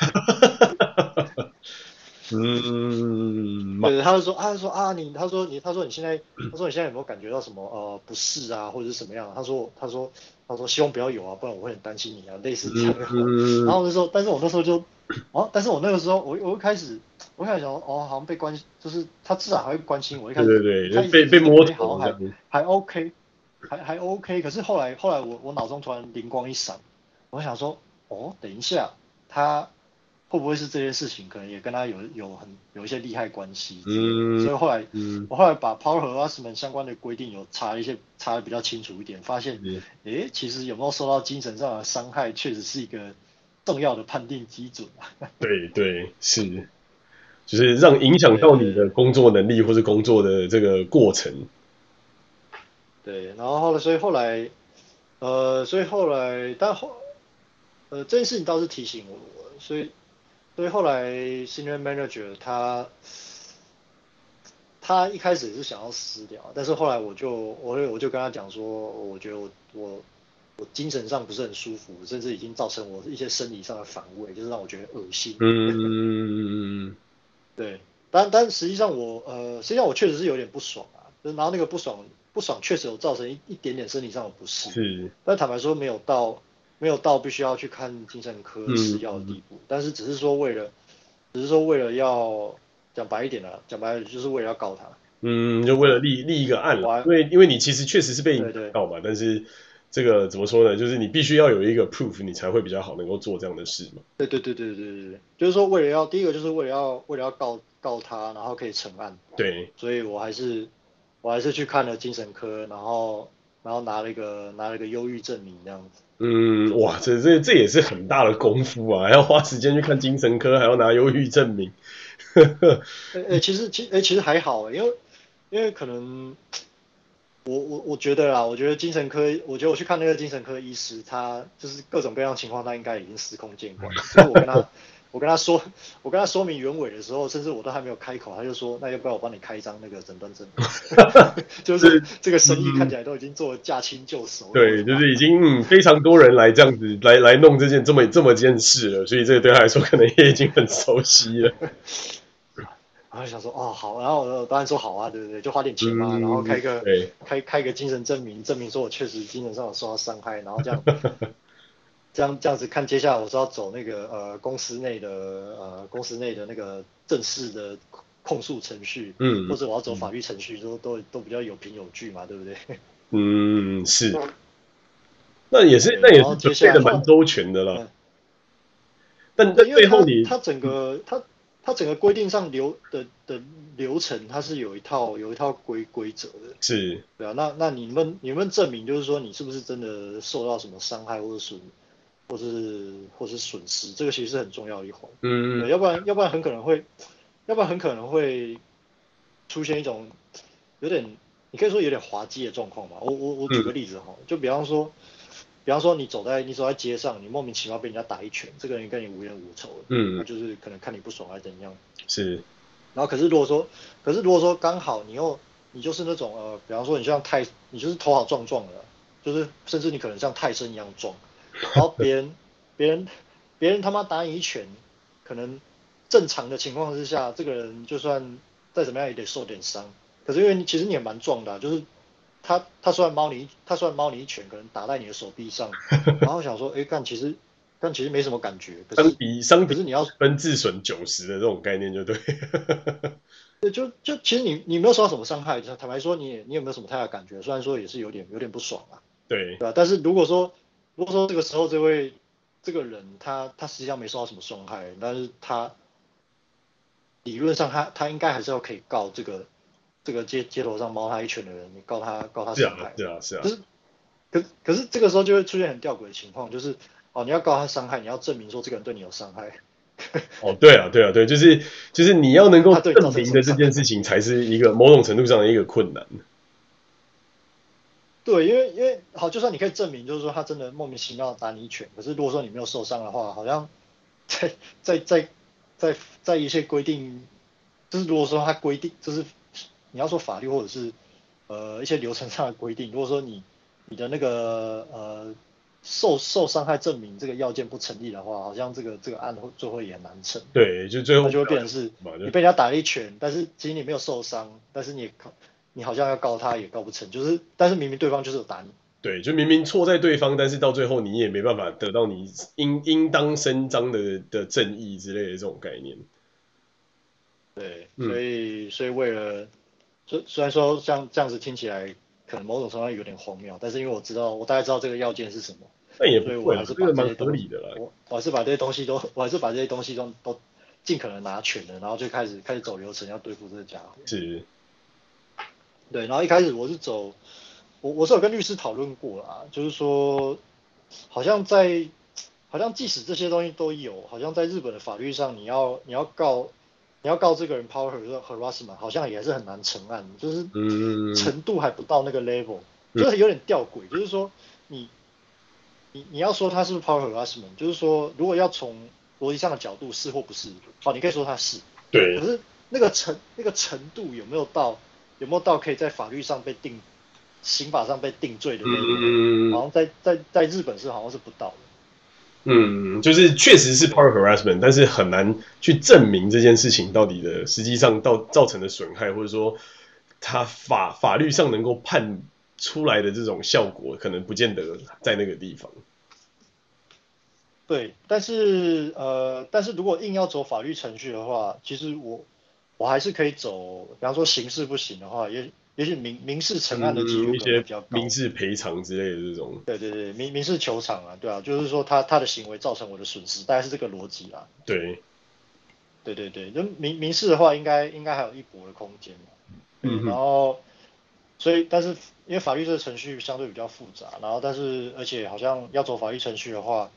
嗯，对，他就说，他就说啊，你，他说你，他说你现在，他说你现在有没有感觉到什么呃不适啊，或者是什么样？他说，他说，他说希望不要有啊，不然我会很担心你啊，类似这样的。嗯、[LAUGHS] 然后我就说，但是我那时候就，哦，但是我那个时候，我我一开始，我一开始想说，哦，好像被关心，就是他至少还会关心我。一开始对对对，被被摸头还还 OK，还还 OK。可是后来后来我我脑中突然灵光一闪，我想说，哦，等一下他。会不会是这些事情可能也跟他有有很有一些利害关系？嗯，所以后来、嗯、我后来把 power harassment 相关的规定有查一些查的比较清楚一点，发现，诶、嗯，其实有没有受到精神上的伤害，确实是一个重要的判定基准。[LAUGHS] 对对是，就是让影响到你的工作能力或是工作的这个过程。对，然后后来，所以后来，呃，所以后来，但后，呃，这件事情倒是提醒我，所以。所以后来 senior manager 他他一开始也是想要私了，但是后来我就我我就跟他讲说，我觉得我我我精神上不是很舒服，甚至已经造成我一些生理上的反胃，就是让我觉得恶心。嗯嗯嗯嗯 [LAUGHS] 对，但但实际上我呃实际上我确实是有点不爽啊，就是然后那个不爽不爽确实有造成一一点点生理上的不适。是。但坦白说没有到。没有到必须要去看精神科吃药的地步，嗯、但是只是说为了，只是说为了要讲白一点了，讲白了就是为了要告他，嗯，就为了立立一个案了，因为因为你其实确实是被告嘛，对对对，但是这个怎么说呢？就是你必须要有一个 proof，你才会比较好能够做这样的事嘛。对对对对对对对，就是说为了要第一个就是为了要为了要告告他，然后可以成案。对，所以我还是我还是去看了精神科，然后然后拿了一个拿了一个忧郁证明这样子。嗯，哇，这这这也是很大的功夫啊，还要花时间去看精神科，还要拿忧郁证明。呵呵，哎，其实其哎其实还好，因为因为可能我我我觉得啦，我觉得精神科，我觉得我去看那个精神科医师，他就是各种各样情况，他应该已经司空见惯。所以我跟他。我跟他说，[LAUGHS] 我跟他说明原委的时候，甚至我都还没有开口，他就说：“那要不要我帮你开一张那个诊断证？” [LAUGHS] 就是这个生意看起来都已经做了驾轻就熟。对，就是已经非常多人来这样子来来弄这件这么这么件事了，所以这个对他来说可能也已经很熟悉了。[LAUGHS] 然后想说：“哦，好。”然后我当然说：“好啊，对不对？就花点钱嘛，嗯、然后开个开开个精神证明，证明说我确实精神上有受到伤害，然后这样。”这样这样子看，接下来我是要走那个呃公司内的呃公司内的那个正式的控诉程序，嗯，或者我要走法律程序，都都都比较有凭有据嘛，对不对？嗯，是。那也是，那也是准备的蛮周全的了。但但最后你，他整个他它整个规定上流的的流程，它是有一套有一套规规则的。是。对啊，那那你们你们证明就是说你是不是真的受到什么伤害或者损？或是或是损失，这个其实是很重要的一环。嗯嗯。要不然要不然很可能会，要不然很可能会出现一种有点，你可以说有点滑稽的状况吧。我我我举个例子哈，嗯、就比方说，比方说你走在你走在街上，你莫名其妙被人家打一拳，这个人跟你无冤无仇，嗯，他就是可能看你不爽还是怎样。是。然后可是如果说，可是如果说刚好你又你就是那种呃，比方说你像泰，你就是头好壮壮的，就是甚至你可能像泰森一样壮。然后别人，别人，别人他妈打你一拳，可能正常的情况之下，这个人就算再怎么样也得受点伤。可是因为你其实你也蛮壮的啊，就是他他虽然猫你他虽然猫你一拳，可能打在你的手臂上，然后想说，哎，但其实但其实没什么感觉。可是比伤，可是你要分自损九十的这种概念就对。[LAUGHS] 对，就就其实你你没有受到什么伤害，坦白说你也你有没有什么太大感觉？虽然说也是有点有点不爽啊。对，对吧？但是如果说如果说这个时候这位这个人他他实际上没受到什么伤害，但是他理论上他他应该还是要可以告这个这个街街头上猫他一拳的人，你告他告他伤害。对啊，是啊。可是可可是这个时候就会出现很吊诡的情况，就是哦你要告他伤害，你要证明说这个人对你有伤害。[LAUGHS] 哦，对啊，对啊，对，就是就是你要能够证明的这件事情，才是一个某种程度上的一个困难。对，因为因为好，就算你可以证明，就是说他真的莫名其妙打你一拳，可是如果说你没有受伤的话，好像在在在在在一些规定，就是如果说他规定，就是你要说法律或者是呃一些流程上的规定，如果说你你的那个呃受受伤害证明这个要件不成立的话，好像这个这个案会最后也难成。对，就最后就会变成是你被人家打了一拳，但是其实你没有受伤，但是你。你好像要告他也告不成，就是，但是明明对方就是有打你。对，就明明错在对方，但是到最后你也没办法得到你应应当伸张的的正义之类的这种概念。对，所以、嗯、所以为了，虽虽然说像这样子听起来可能某种程度上有点荒谬，但是因为我知道我大概知道这个要件是什么，那也不会，所以我还是把这些蛮合理的啦。我我还是把这些东西都我还是把这些东西都都尽可能拿全了，然后就开始开始走流程要对付这个家伙。是。对，然后一开始我是走，我我是有跟律师讨论过啦，就是说，好像在，好像即使这些东西都有，好像在日本的法律上，你要你要告，你要告这个人 power harassment，好像也是很难成案，就是程度还不到那个 level，就是有点吊诡，就是说你，你你要说他是不是 power harassment，就是说如果要从逻辑上的角度是或不是，好，你可以说他是，对，可是那个程那个程度有没有到？有没有到可以在法律上被定，刑法上被定罪的那种？嗯，好像在在在日本是好像是不到的。嗯，就是确实是 power harassment，但是很难去证明这件事情到底的实际上到造成的损害，或者说他法法律上能够判出来的这种效果，可能不见得在那个地方。对，但是呃，但是如果硬要走法律程序的话，其实我。我还是可以走，比方说刑事不行的话，也也许民民事成案的几率比较民事赔偿之类的这种。对对对，民民事求偿啊，对啊，就是说他他的行为造成我的损失，大概是这个逻辑啦。对，对对对，那民民事的话应该应该还有一搏的空间嘛。嗯，然后所以但是因为法律这个程序相对比较复杂，然后但是而且好像要走法律程序的话，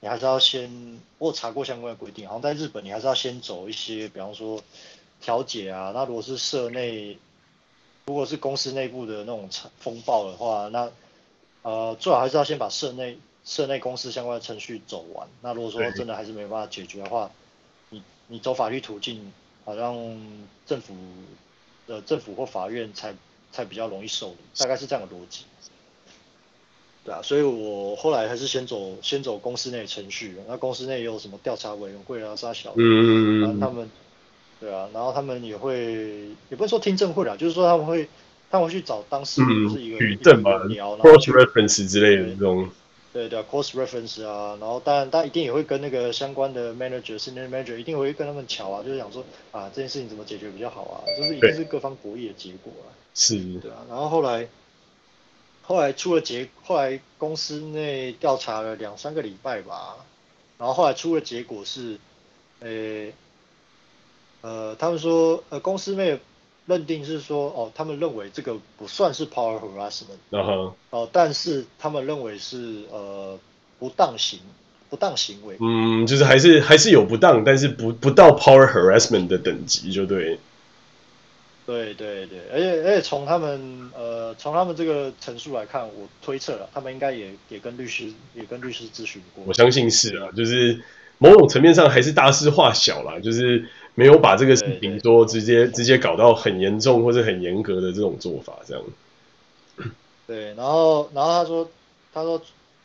你还是要先我查过相关的规定，好像在日本你还是要先走一些，比方说调解啊，那如果是社内。如果是公司内部的那种风暴的话，那呃最好还是要先把社内社内公司相关的程序走完。那如果说真的还是没办法解决的话，你你走法律途径，好像政府的政府或法院才才比较容易受理，大概是这样的逻辑。对啊，所以我后来还是先走先走公司内程序。那公司内也有什么调查委员会啊，啥小的，嗯嗯嗯，他们。对啊，然后他们也会，也不是说听证会啦，就是说他们会，他们会去找当事人，就是一个举证嘛，cross reference 之类的这种。对对，cross reference 啊，然后当然他一定也会跟那个相关的 manager、senior manager 一定会跟他们瞧啊，就是想说啊这件事情怎么解决比较好啊，就是一定是各方博弈的结果啊。是。对啊，然后后来，后来出了结，后来公司内调查了两三个礼拜吧，然后后来出了结果是，诶。呃，他们说，呃，公司内认定是说，哦，他们认为这个不算是 power harassment，哦、uh huh. 呃，但是他们认为是呃不当行不当行为，嗯，就是还是还是有不当，但是不不到 power harassment 的等级，就对，对对对，而且而且从他们呃从他们这个陈述来看，我推测了，他们应该也也跟律师也跟律师咨询过，我相信是啊，就是某种层面上还是大事化小啦，就是。没有把这个事情说直接直接搞到很严重或者很严格的这种做法，这样。对，然后然后他说他说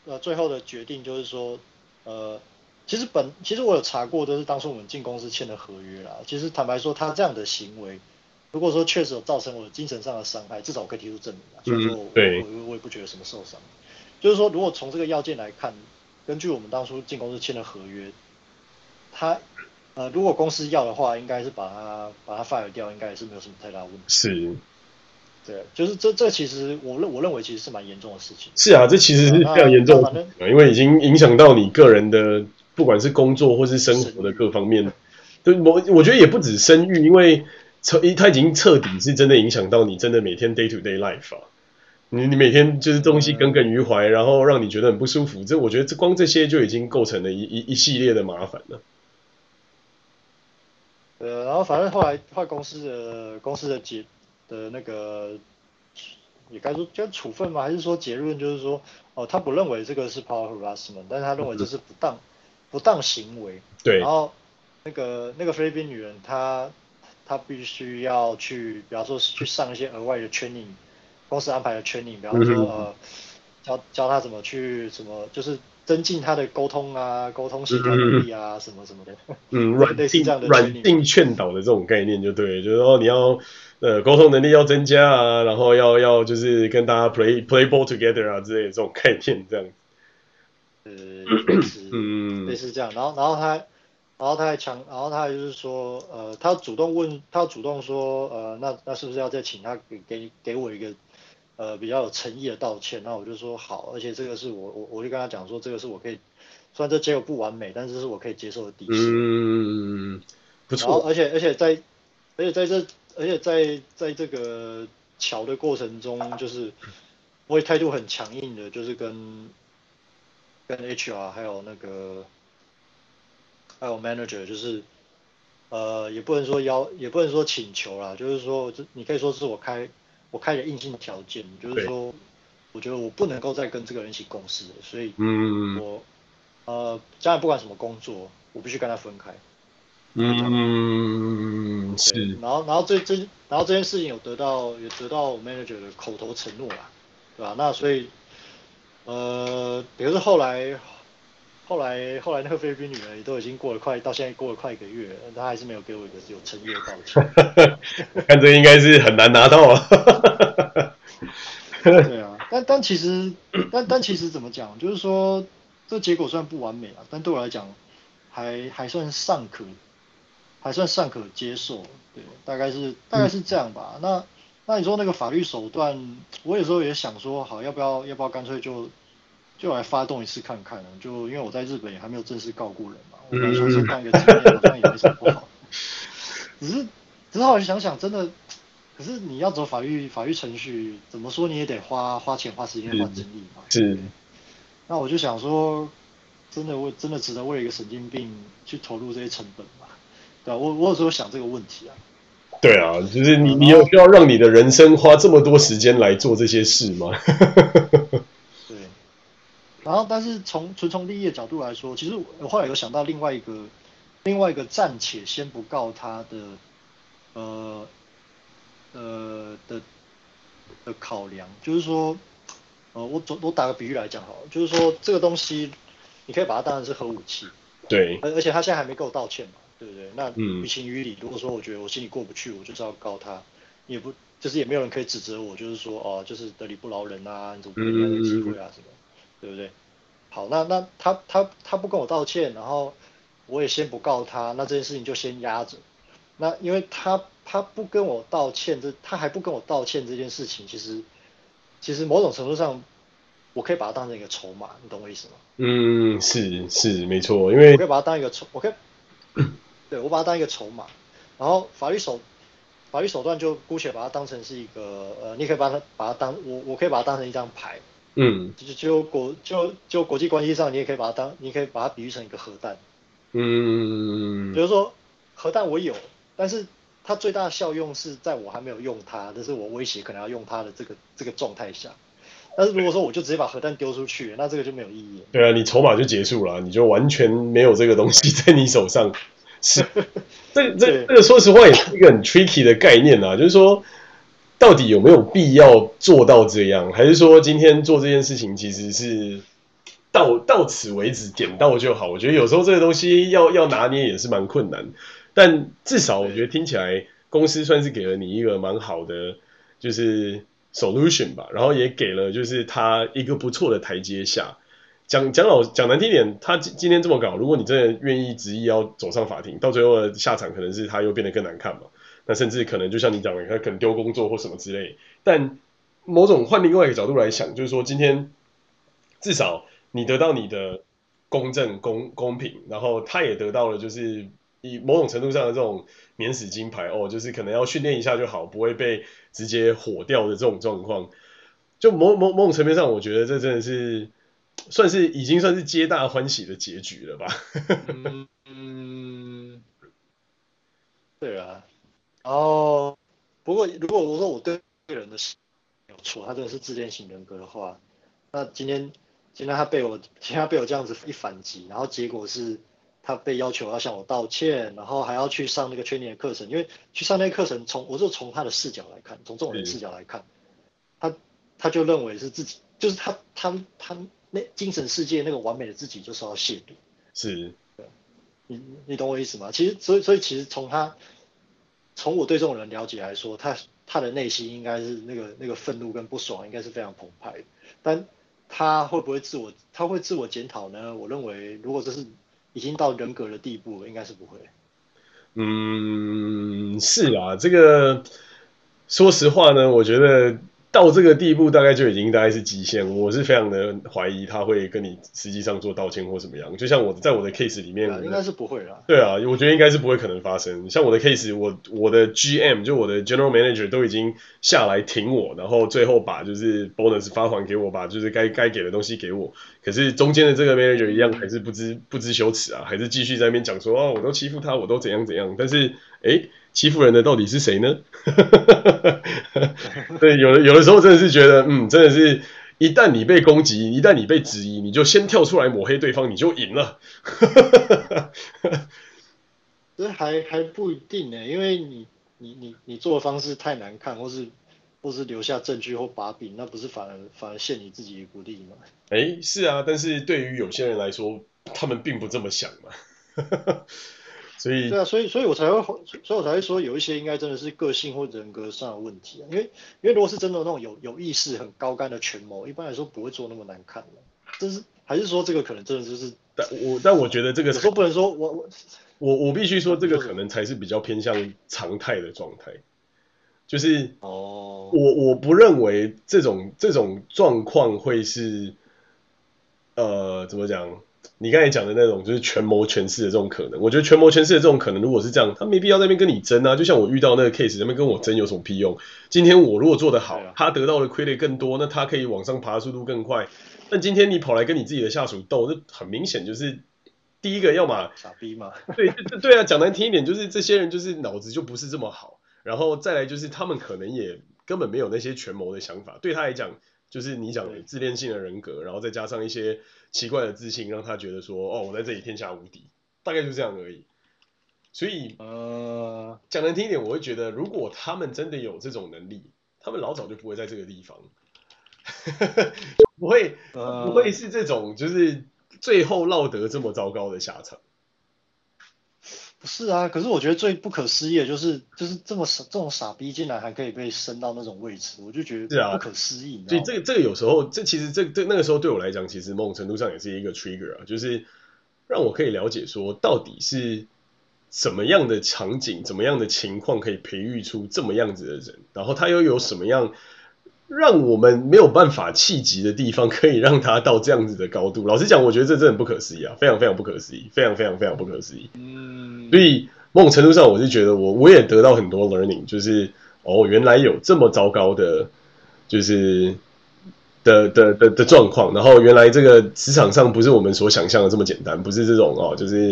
呃最后的决定就是说呃其实本其实我有查过，就是当初我们进公司签的合约啦。其实坦白说，他这样的行为，如果说确实有造成我的精神上的伤害，至少我可以提出证明啦。所以说我我也不觉得什么受伤。就是说，如果从这个要件来看，根据我们当初进公司签的合约，他。呃，如果公司要的话，应该是把它把它 fire 掉，应该也是没有什么太大问题。是，对，就是这这其实我认我认为其实是蛮严重的事情。是啊，这其实是非常严重的，因为已经影响到你个人的不管是工作或是生活的各方面。对，我我觉得也不止生育，因为彻他已经彻底是真的影响到你真的每天 day to day life 啊。你你每天就是东西耿耿于怀，然后让你觉得很不舒服。这我觉得这光这些就已经构成了一一一系列的麻烦了。呃，然后反正后来换公司的公司的结的那个，也该说叫处分吗？还是说结论就是说，哦，他不认为这个是 power harassment，但是他认为这是不当不当行为。对。然后那个那个菲律宾女人，她她必须要去，比方说去上一些额外的 training，公司安排的 training，比方说呃，教教她怎么去什么，就是。增进他的沟通啊，沟通协调能力啊，嗯、什么什么的。嗯，[LAUGHS] 软定软定劝导的这种概念就对，就是说你要呃沟通能力要增加啊，然后要要就是跟大家 play play ball together 啊之类的这种概念这样。嗯，类似这样。然后然后他，然后他还强，然后他还就是说，呃，他主动问，他主动说，呃，那那是不是要再请他给给给我一个。呃，比较有诚意的道歉，那我就说好，而且这个是我我我就跟他讲说，这个是我可以，虽然这结果不完美，但是是我可以接受的底线。嗯，不错。然后而且而且在而且在这而且在在这个桥的过程中，就是我也态度很强硬的，就是跟跟 HR 还有那个还有 manager，就是呃也不能说要也不能说请求啦，就是说这你可以说是我开。我开了硬性条件，就是说，我觉得我不能够再跟这个人一起共事了，所以，嗯，我，呃，将来不管什么工作，我必须跟他分开。嗯，是。然后，然后这这，然后这件事情有得到，也得到 manager 的口头承诺啦，对吧？那所以，呃，比如说后来。后来，后来那个菲律宾女人也都已经过了快，到现在过了快一个月了，她还是没有给我一个有诚意的道歉。[LAUGHS] 我看这应该是很难拿到啊。[LAUGHS] 对啊，但但其实，但但其实怎么讲，就是说这结果虽然不完美啊，但对我来讲还还算尚可，还算尚可接受。对，大概是大概是这样吧。嗯、那那你说那个法律手段，我有时候也想说，好，要不要要不要干脆就就来发动一次看看呢？就因为我在日本也还没有正式告过人嘛，我来说是当一个职业，好像也没什么不好。[LAUGHS] 只是，只是后来想想，真的，可是你要走法律法律程序，怎么说你也得花花钱、花时间、花精力嘛。是。那我就想说，真的为真的值得为了一个神经病去投入这些成本吗？对啊，我我有时候想这个问题啊。对啊，就是你你有需要让你的人生花这么多时间来做这些事吗？[LAUGHS] 对。然后，但是从纯从利益的角度来说，其实我后来有想到另外一个另外一个暂且先不告他的呃呃的的考量，就是说呃我我打个比喻来讲好了，就是说这个东西你可以把它当成是核武器。对。而而且他现在还没跟我道歉嘛。对不对？那于情于理，如果说我觉得我心里过不去，我就是要告他，也不就是也没有人可以指责我，就是说哦，就是得理不饶人啊，你怎么不给机会啊什么，对不对？好，那那他他他不跟我道歉，然后我也先不告他，那这件事情就先压着。那因为他他不跟我道歉，这他还不跟我道歉这件事情，其实其实某种程度上，我可以把它当成一个筹码，你懂我意思吗？嗯，是是没错，因为我可以把它当一个筹，我可以。对，我把它当一个筹码，然后法律手法律手段就姑且把它当成是一个呃，你可以把它把它当我我可以把它当成一张牌，嗯，就就国就就国际关系上，你也可以把它当你可以把它比喻成一个核弹，嗯，比如说核弹我有，但是它最大的效用是在我还没有用它，但是我威胁可能要用它的这个这个状态下，但是如果说我就直接把核弹丢出去，那这个就没有意义。对啊，你筹码就结束了，你就完全没有这个东西 [LAUGHS] 在你手上。是，[LAUGHS] 这这这个说实话也是一个很 tricky 的概念啊，就是说，到底有没有必要做到这样，还是说今天做这件事情其实是到到此为止，点到就好？我觉得有时候这个东西要要拿捏也是蛮困难，但至少我觉得听起来公司算是给了你一个蛮好的就是 solution 吧，然后也给了就是他一个不错的台阶下。讲讲老讲难听点，他今今天这么搞，如果你真的愿意执意要走上法庭，到最后的下场可能是他又变得更难看嘛。那甚至可能就像你讲的，他可能丢工作或什么之类。但某种换另外一个角度来想，就是说今天至少你得到你的公正公公平，然后他也得到了就是以某种程度上的这种免死金牌哦，就是可能要训练一下就好，不会被直接火掉的这种状况。就某某某种层面上，我觉得这真的是。算是已经算是皆大欢喜的结局了吧？[LAUGHS] 嗯，对啊。哦，不过如果我说我对人的事有错，他真的是自恋型人格的话，那今天今天他被我 [LAUGHS] 今天他被我这样子一反击，然后结果是他被要求要向我道歉，然后还要去上那个 training 的课程，因为去上那个课程，从我就从他的视角来看，从这种人视角来看，他他就认为是自己就是他他他。那精神世界那个完美的自己就是要亵渎，是，对，你你懂我意思吗？其实所以所以其实从他从我对这种人了解来说，他他的内心应该是那个那个愤怒跟不爽应该是非常澎湃，但他会不会自我他会自我检讨呢？我认为如果这是已经到人格的地步，应该是不会。嗯，是啊，这个说实话呢，我觉得。到这个地步，大概就已经大概是极限。我是非常的怀疑他会跟你实际上做道歉或怎么样。就像我在我的 case 里面，应该是不会啦。对啊，我觉得应该是不会可能发生。像我的 case，我我的 GM 就我的 General Manager 都已经下来挺我，然后最后把就是 bonus 发还给我，把就是该该给的东西给我。可是中间的这个 manager 一样还是不知不知羞耻啊，还是继续在那边讲说哦，我都欺负他，我都怎样怎样。但是诶欺负人的到底是谁呢？[LAUGHS] 对，有的有的时候真的是觉得，嗯，真的是，一旦你被攻击，一旦你被质疑，你就先跳出来抹黑对方，你就赢了。[LAUGHS] 这还还不一定呢，因为你你你你做的方式太难看，或是或是留下证据或把柄，那不是反而反而陷你自己不利吗？哎，是啊，但是对于有些人来说，他们并不这么想嘛。所以对啊，所以所以我才会，所以我才会说有一些应该真的是个性或人格上的问题啊，因为因为如果是真的那种有有意识很高干的权谋，一般来说不会做那么难看的，就是还是说这个可能真的就是，但我但我觉得这个说不能说我我我我必须说这个可能才是比较偏向常态的状态。就是哦，我我不认为这种这种状况会是，呃，怎么讲？你刚才讲的那种就是权谋权势的这种可能，我觉得权谋权势的这种可能，如果是这样，他没必要在那边跟你争啊。就像我遇到那个 case，在那边跟我争有什么屁用？今天我如果做得好，他得到的 credit 更多，那他可以往上爬的速度更快。但今天你跑来跟你自己的下属斗，这很明显就是第一个要么傻逼嘛。对对对啊，讲难听一点，就是这些人就是脑子就不是这么好。然后再来就是他们可能也根本没有那些权谋的想法，对他来讲。就是你讲的自恋性的人格，然后再加上一些奇怪的自信，让他觉得说，哦，我在这里天下无敌，大概就这样而已。所以，呃，讲难听一点，我会觉得，如果他们真的有这种能力，他们老早就不会在这个地方，[LAUGHS] 不会，不会是这种，就是最后落得这么糟糕的下场。不是啊，可是我觉得最不可思议的就是，就是这么傻，这种傻逼竟然还可以被升到那种位置，我就觉得不可思议。所以、啊、这个这个有时候，这其实这这那个时候对我来讲，其实某种程度上也是一个 trigger 啊，就是让我可以了解说，到底是什么样的场景、怎么样的情况可以培育出这么样子的人，然后他又有什么样。让我们没有办法企及的地方，可以让他到这样子的高度。老实讲，我觉得这真的不可思议啊，非常非常不可思议，非常非常非常不可思议。嗯，所以某种程度上，我是觉得我我也得到很多 learning，就是哦，原来有这么糟糕的，就是。的的的的状况，然后原来这个职场上不是我们所想象的这么简单，不是这种哦，就是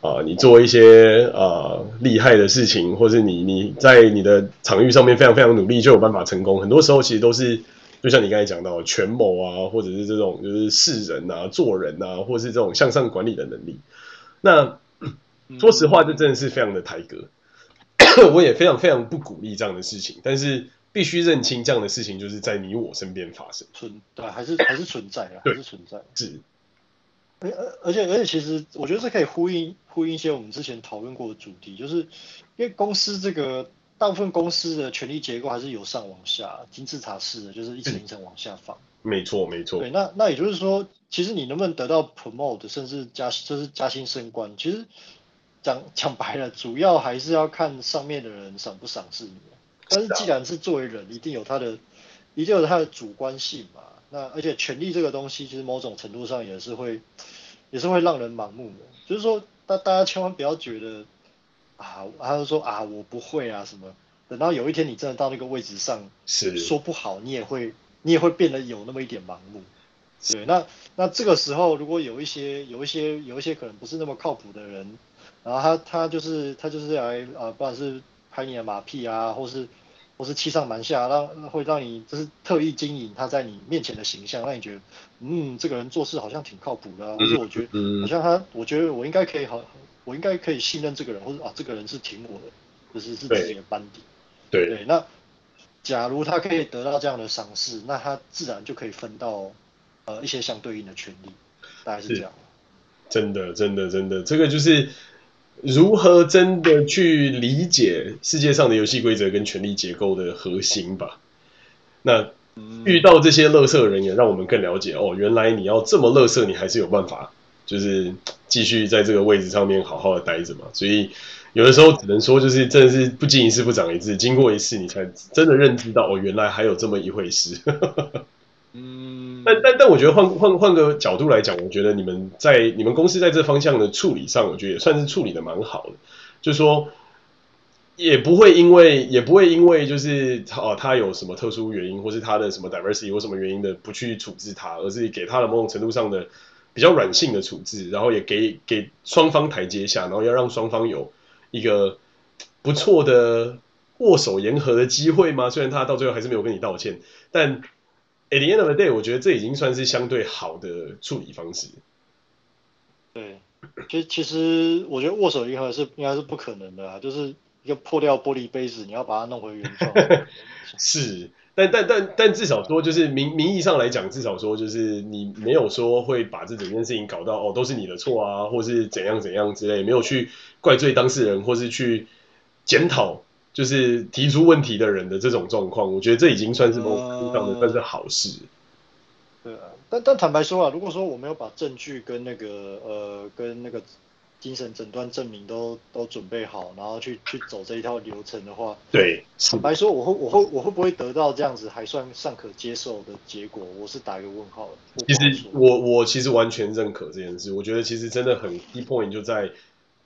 啊、呃，你做一些啊、呃、厉害的事情，或是你你在你的场域上面非常非常努力就有办法成功。很多时候其实都是，就像你刚才讲到权谋啊，或者是这种就是识人啊、做人啊，或是这种向上管理的能力。那说实话，这真的是非常的抬格，[COUGHS] 我也非常非常不鼓励这样的事情，但是。必须认清这样的事情，就是在你我身边发生，存对还是还是存在啊，还是存在。是，而而且而且，其实我觉得这可以呼应呼应一些我们之前讨论过的主题，就是因为公司这个大部分公司的权力结构还是由上往下金字塔式的，就是一层一层往下放。没错没错。对，那那也就是说，其实你能不能得到 promote，甚至加就是加薪升官，其实讲讲白了，主要还是要看上面的人赏不赏识你。但是既然是作为人，一定有他的，一定有他的主观性嘛。那而且权力这个东西，其实某种程度上也是会，也是会让人盲目的。就是说，大大家千万不要觉得啊，他就说啊，我不会啊什么。等到有一天你真的到那个位置上，是说不好，你也会，你也会变得有那么一点盲目。对，那那这个时候，如果有一些有一些有一些可能不是那么靠谱的人，然后他他就是他就是来啊，不管是。拍你的马屁啊，或是或是欺上瞒下，让会让你就是特意经营他在你面前的形象，让你觉得嗯，这个人做事好像挺靠谱的，啊，或者我觉得好像他，我觉得我应该可以好，我应该可以信任这个人，或者啊，这个人是挺我的，就是是自己的班底。对对，那假如他可以得到这样的赏识，那他自然就可以分到呃一些相对应的权利，大概是这样。真的，真的，真的，这个就是。如何真的去理解世界上的游戏规则跟权力结构的核心吧？那遇到这些乐色人也让我们更了解哦，原来你要这么乐色，你还是有办法，就是继续在这个位置上面好好的待着嘛。所以有的时候只能说，就是真的是不经一事不长一智，经过一次你才真的认知到哦，原来还有这么一回事。嗯，但但但我觉得换换换个角度来讲，我觉得你们在你们公司在这方向的处理上，我觉得也算是处理的蛮好的。就是说，也不会因为也不会因为就是哦他有什么特殊原因，或是他的什么 diversity 有什么原因的不去处置他，而是给他的某种程度上的比较软性的处置，然后也给给双方台阶下，然后要让双方有一个不错的握手言和的机会吗？虽然他到最后还是没有跟你道歉，但。At the end of the day，我觉得这已经算是相对好的处理方式。对，其实其实我觉得握手言和是应该是不可能的啊，就是一个破掉玻璃杯子，你要把它弄回原状。[LAUGHS] 是，但但但但至少说，就是名名义上来讲，至少说就是你没有说会把这整件事情搞到哦都是你的错啊，或是怎样怎样之类，没有去怪罪当事人，或是去检讨。就是提出问题的人的这种状况，我觉得这已经算是某种程度上的算是好事。对啊，但但坦白说啊，如果说我没有把证据跟那个呃跟那个精神诊断证明都都准备好，然后去去走这一套流程的话，对，坦白说，我会我会我会不会得到这样子还算尚可接受的结果？我是打一个问号的。其实我我其实完全认可这件事，我觉得其实真的很 key point 就在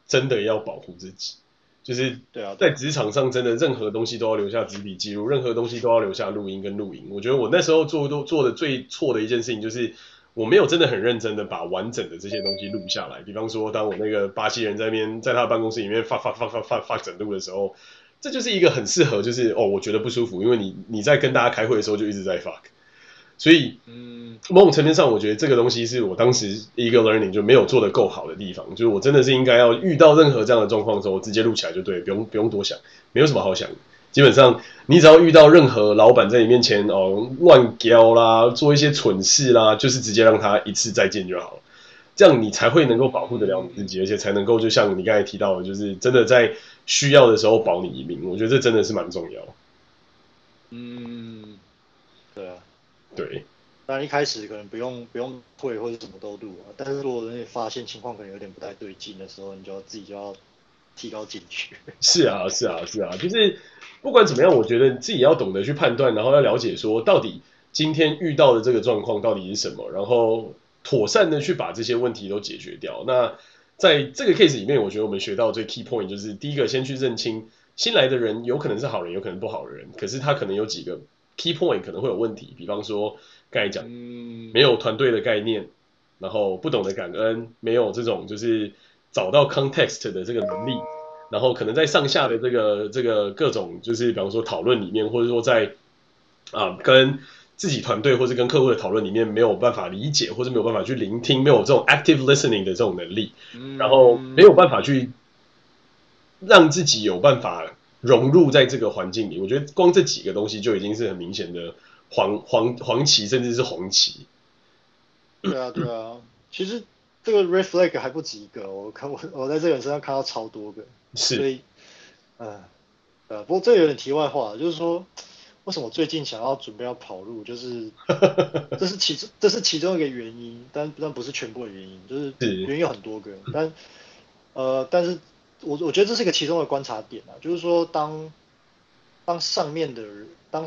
真的要保护自己，就是对啊，在职场上真的任何东西都要留下纸笔记录，任何东西都要留下录音跟录影。我觉得我那时候做都做的最错的一件事情就是。我没有真的很认真的把完整的这些东西录下来，比方说，当我那个巴西人在那边在他的办公室里面发发发发发发整录的时候，这就是一个很适合，就是哦，我觉得不舒服，因为你你在跟大家开会的时候就一直在发，所以，嗯，某种层面上，我觉得这个东西是我当时一个 learning 就没有做的够好的地方，就是我真的是应该要遇到任何这样的状况的时候，我直接录起来就对，不用不用多想，没有什么好想的。基本上，你只要遇到任何老板在你面前哦乱飙啦，做一些蠢事啦，就是直接让他一次再见就好了。这样你才会能够保护得了你自己，而且才能够就像你刚才提到的，就是真的在需要的时候保你一命。我觉得这真的是蛮重要。嗯，对啊，对。当然一开始可能不用不用退或者什么都录啊，但是如果你发现情况可能有点不太对劲的时候，你就要自己就要提高警觉。是啊，是啊，是啊，就是。不管怎么样，我觉得自己要懂得去判断，然后要了解说到底今天遇到的这个状况到底是什么，然后妥善的去把这些问题都解决掉。那在这个 case 里面，我觉得我们学到最 key point 就是第一个，先去认清新来的人有可能是好人，有可能不好的人，可是他可能有几个 key point 可能会有问题，比方说刚才讲没有团队的概念，然后不懂得感恩，没有这种就是找到 context 的这个能力。然后可能在上下的这个这个各种就是比方说讨论里面，或者说在啊跟自己团队或是跟客户的讨论里面没有办法理解，或者没有办法去聆听，没有这种 active listening 的这种能力，然后没有办法去让自己有办法融入在这个环境里。我觉得光这几个东西就已经是很明显的黄黄黄旗，甚至是红旗。对啊，对啊，其实这个 red flag 还不止一个，我看我我在这个人身上看到超多个。是所以，呃，呃，不过这有点题外话，就是说，为什么最近想要准备要跑路，就是 [LAUGHS] 这是其中这是其中一个原因，但但不是全部的原因，就是原因有很多个，但呃，但是我我觉得这是一个其中的观察点啊，就是说当当上面的人，当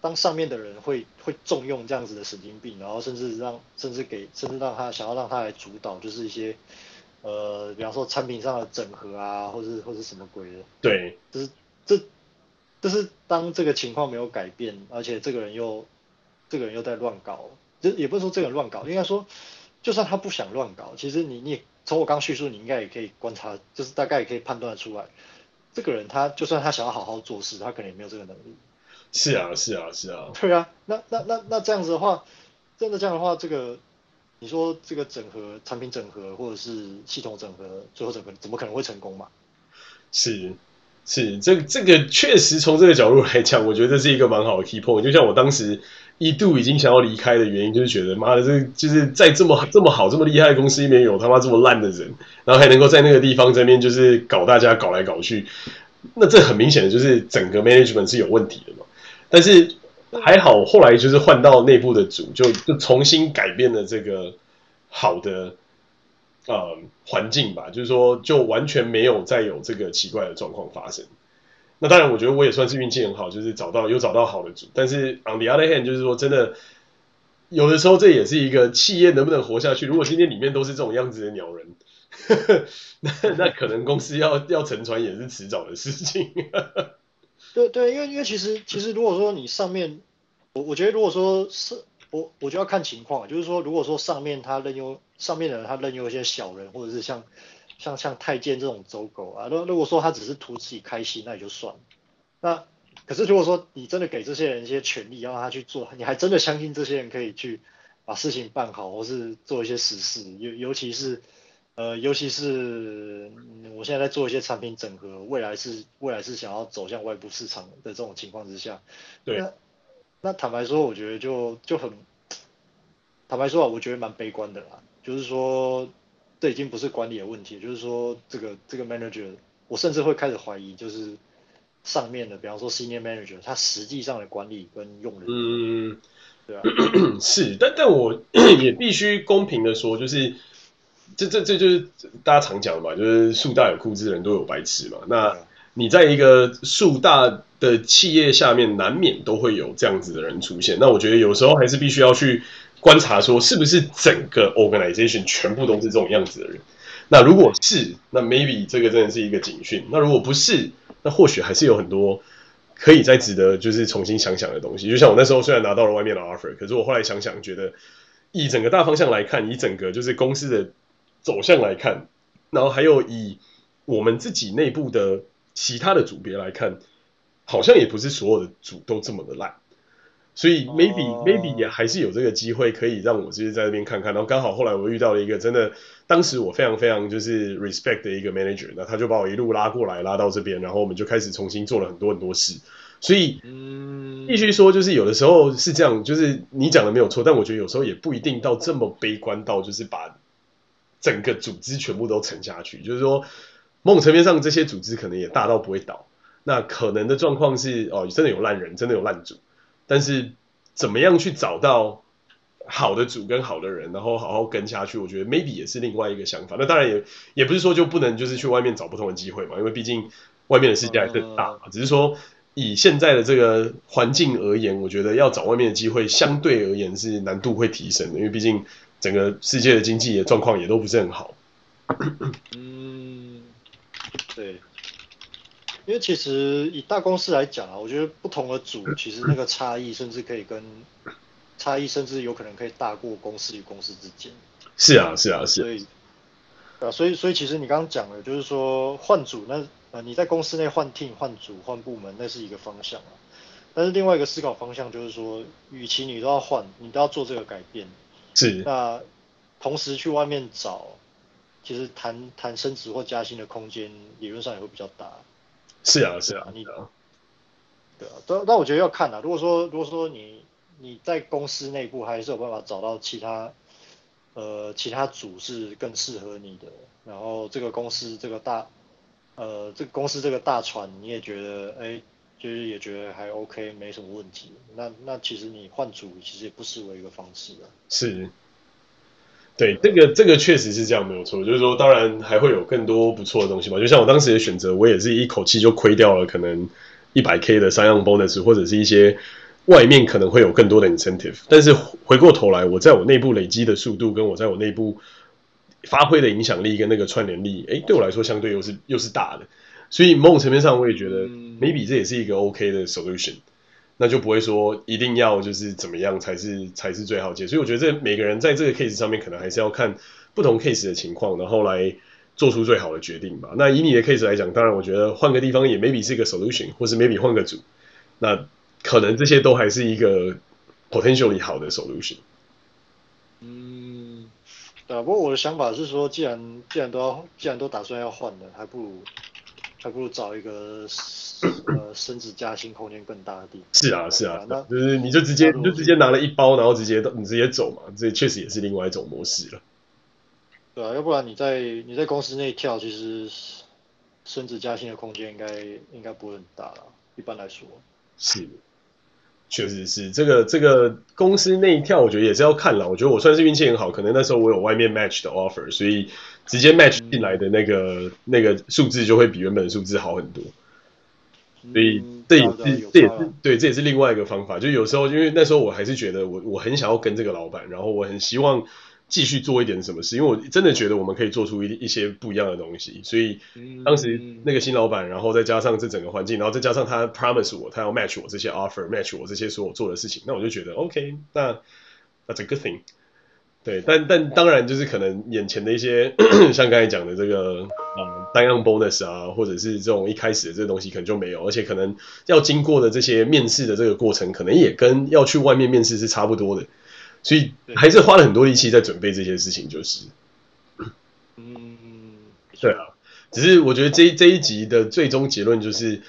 当上面的人会会重用这样子的神经病，然后甚至让甚至给甚至让他想要让他来主导，就是一些。呃，比方说产品上的整合啊，或是或是什么鬼的，对，就是这，就是当这个情况没有改变，而且这个人又，这个人又在乱搞，就也不是说这个人乱搞，应该说，就算他不想乱搞，其实你你从我刚叙述，你应该也可以观察，就是大概也可以判断出来，这个人他就算他想要好好做事，他可能也没有这个能力。是啊，是啊，是啊。对啊，那那那那这样子的话，真的这样的话，这个。你说这个整合产品整合或者是系统整合，最后整个怎么可能会成功嘛？是是，这这个确实从这个角度来讲，我觉得这是一个蛮好的 key point。就像我当时一度已经想要离开的原因，就是觉得妈的，这就是在这么这么好、这么厉害的公司里面有他妈这么烂的人，然后还能够在那个地方这边就是搞大家搞来搞去，那这很明显的就是整个 management 是有问题的嘛。但是。还好，后来就是换到内部的组，就就重新改变了这个好的呃环境吧，就是说就完全没有再有这个奇怪的状况发生。那当然，我觉得我也算是运气很好，就是找到有找到好的组。但是 on the other hand，就是说真的，有的时候这也是一个企业能不能活下去。如果今天里面都是这种样子的鸟人，[LAUGHS] 那那可能公司要要沉船也是迟早的事情。对对，因为因为其实其实如果说你上面，我我觉得如果说是我我就要看情况，就是说如果说上面他任用上面的人他任用一些小人，或者是像像像太监这种走狗啊，如如果说他只是图自己开心，那也就算了。那可是如果说你真的给这些人一些权利，要让他去做，你还真的相信这些人可以去把事情办好，或是做一些实事，尤尤其是。呃，尤其是我现在在做一些产品整合，未来是未来是想要走向外部市场的这种情况之下，对，那，那坦白说，我觉得就就很坦白说啊，我觉得蛮悲观的啦。就是说，这已经不是管理的问题，就是说这个这个 manager，我甚至会开始怀疑，就是上面的，比方说 senior manager，他实际上的管理跟用人，嗯，对啊，[CLEARS THROAT] 是，但但我 [COUGHS] 也必须公平的说，就是。这这这就是大家常讲的嘛，就是树大有枯枝，人都有白痴嘛。那你在一个树大的企业下面，难免都会有这样子的人出现。那我觉得有时候还是必须要去观察，说是不是整个 organization 全部都是这种样子的人。那如果是，那 maybe 这个真的是一个警讯。那如果不是，那或许还是有很多可以再值得就是重新想想的东西。就像我那时候虽然拿到了外面的 offer，可是我后来想想，觉得以整个大方向来看，以整个就是公司的走向来看，然后还有以我们自己内部的其他的组别来看，好像也不是所有的组都这么的烂。所以 maybe、oh. maybe 也还是有这个机会可以让我就是在那边看看，然后刚好后来我遇到了一个真的，当时我非常非常就是 respect 的一个 manager，那他就把我一路拉过来拉到这边，然后我们就开始重新做了很多很多事。所以必须说就是有的时候是这样，就是你讲的没有错，但我觉得有时候也不一定到这么悲观到就是把整个组织全部都沉下去，就是说某种层面上这些组织可能也大到不会倒，那可能的状况是哦真的有烂人，真的有烂组。但是怎么样去找到好的组跟好的人，然后好好跟下去，我觉得 maybe 也是另外一个想法。那当然也也不是说就不能就是去外面找不同的机会嘛，因为毕竟外面的世界还更大嘛。只是说以现在的这个环境而言，我觉得要找外面的机会相对而言是难度会提升的，因为毕竟整个世界的经济的状况也都不是很好。嗯，对。因为其实以大公司来讲啊，我觉得不同的组其实那个差异甚至可以跟差异甚至有可能可以大过公司与公司之间。是啊，是啊，是啊。所以啊，所以所以其实你刚刚讲的，就是说换组那呃你在公司内换 team 换组换部门，那是一个方向啊。但是另外一个思考方向就是说，与其你都要换，你都要做这个改变，是那同时去外面找，其实谈谈升职或加薪的空间理论上也会比较大。是啊，是啊，你的，对啊，但但我觉得要看啊。如果说如果说你你在公司内部还是有办法找到其他呃其他组是更适合你的，然后这个公司这个大呃这个公司这个大船你也觉得哎就是也觉得还 OK 没什么问题，那那其实你换组其实也不失为一个方式啊。是。对，这个这个确实是这样，没有错。就是说，当然还会有更多不错的东西嘛。就像我当时的选择，我也是一口气就亏掉了可能一百 K 的 sign-on bonus，或者是一些外面可能会有更多的 incentive。但是回过头来，我在我内部累积的速度，跟我在我内部发挥的影响力跟那个串联力，哎，对我来说相对又是又是大的。所以某种层面上，我也觉得 maybe 这也是一个 OK 的 solution。那就不会说一定要就是怎么样才是才是最好解，所以我觉得这每个人在这个 case 上面可能还是要看不同 case 的情况，然后来做出最好的决定吧。那以你的 case 来讲，当然我觉得换个地方也 maybe 是一个 solution，或是 maybe 换个组，那可能这些都还是一个 potentially 好的 solution。嗯，对啊，不过我的想法是说，既然既然都要既然都打算要换的，还不如还不如找一个。呃，升职加薪空间更大的地方。是啊，是啊，那就是你就直接你就直接拿了一包，然后直接你直接走嘛，这确实也是另外一种模式了。对啊，要不然你在你在公司内跳，其实升职加薪的空间应该应该不会很大了。一般来说，是，确实是这个这个公司内跳，我觉得也是要看了。我觉得我算是运气很好，可能那时候我有外面 match 的 offer，所以直接 match 进来的那个、嗯、那个数字就会比原本的数字好很多。所以这也是、嗯、这也是对，这也是另外一个方法。就有时候，因为那时候我还是觉得我我很想要跟这个老板，然后我很希望继续做一点什么事，因为我真的觉得我们可以做出一一些不一样的东西。所以当时那个新老板，然后再加上这整个环境，然后再加上他 promise 我，他要 match 我这些 offer，match 我这些所有做的事情，那我就觉得 OK，那 that's a good thing。对，但但当然就是可能眼前的一些，像刚才讲的这个呃单样 bonus 啊，或者是这种一开始的这个东西可能就没有，而且可能要经过的这些面试的这个过程，可能也跟要去外面面试是差不多的，所以还是花了很多力气在准备这些事情，就是，嗯，对啊，只是我觉得这这一集的最终结论就是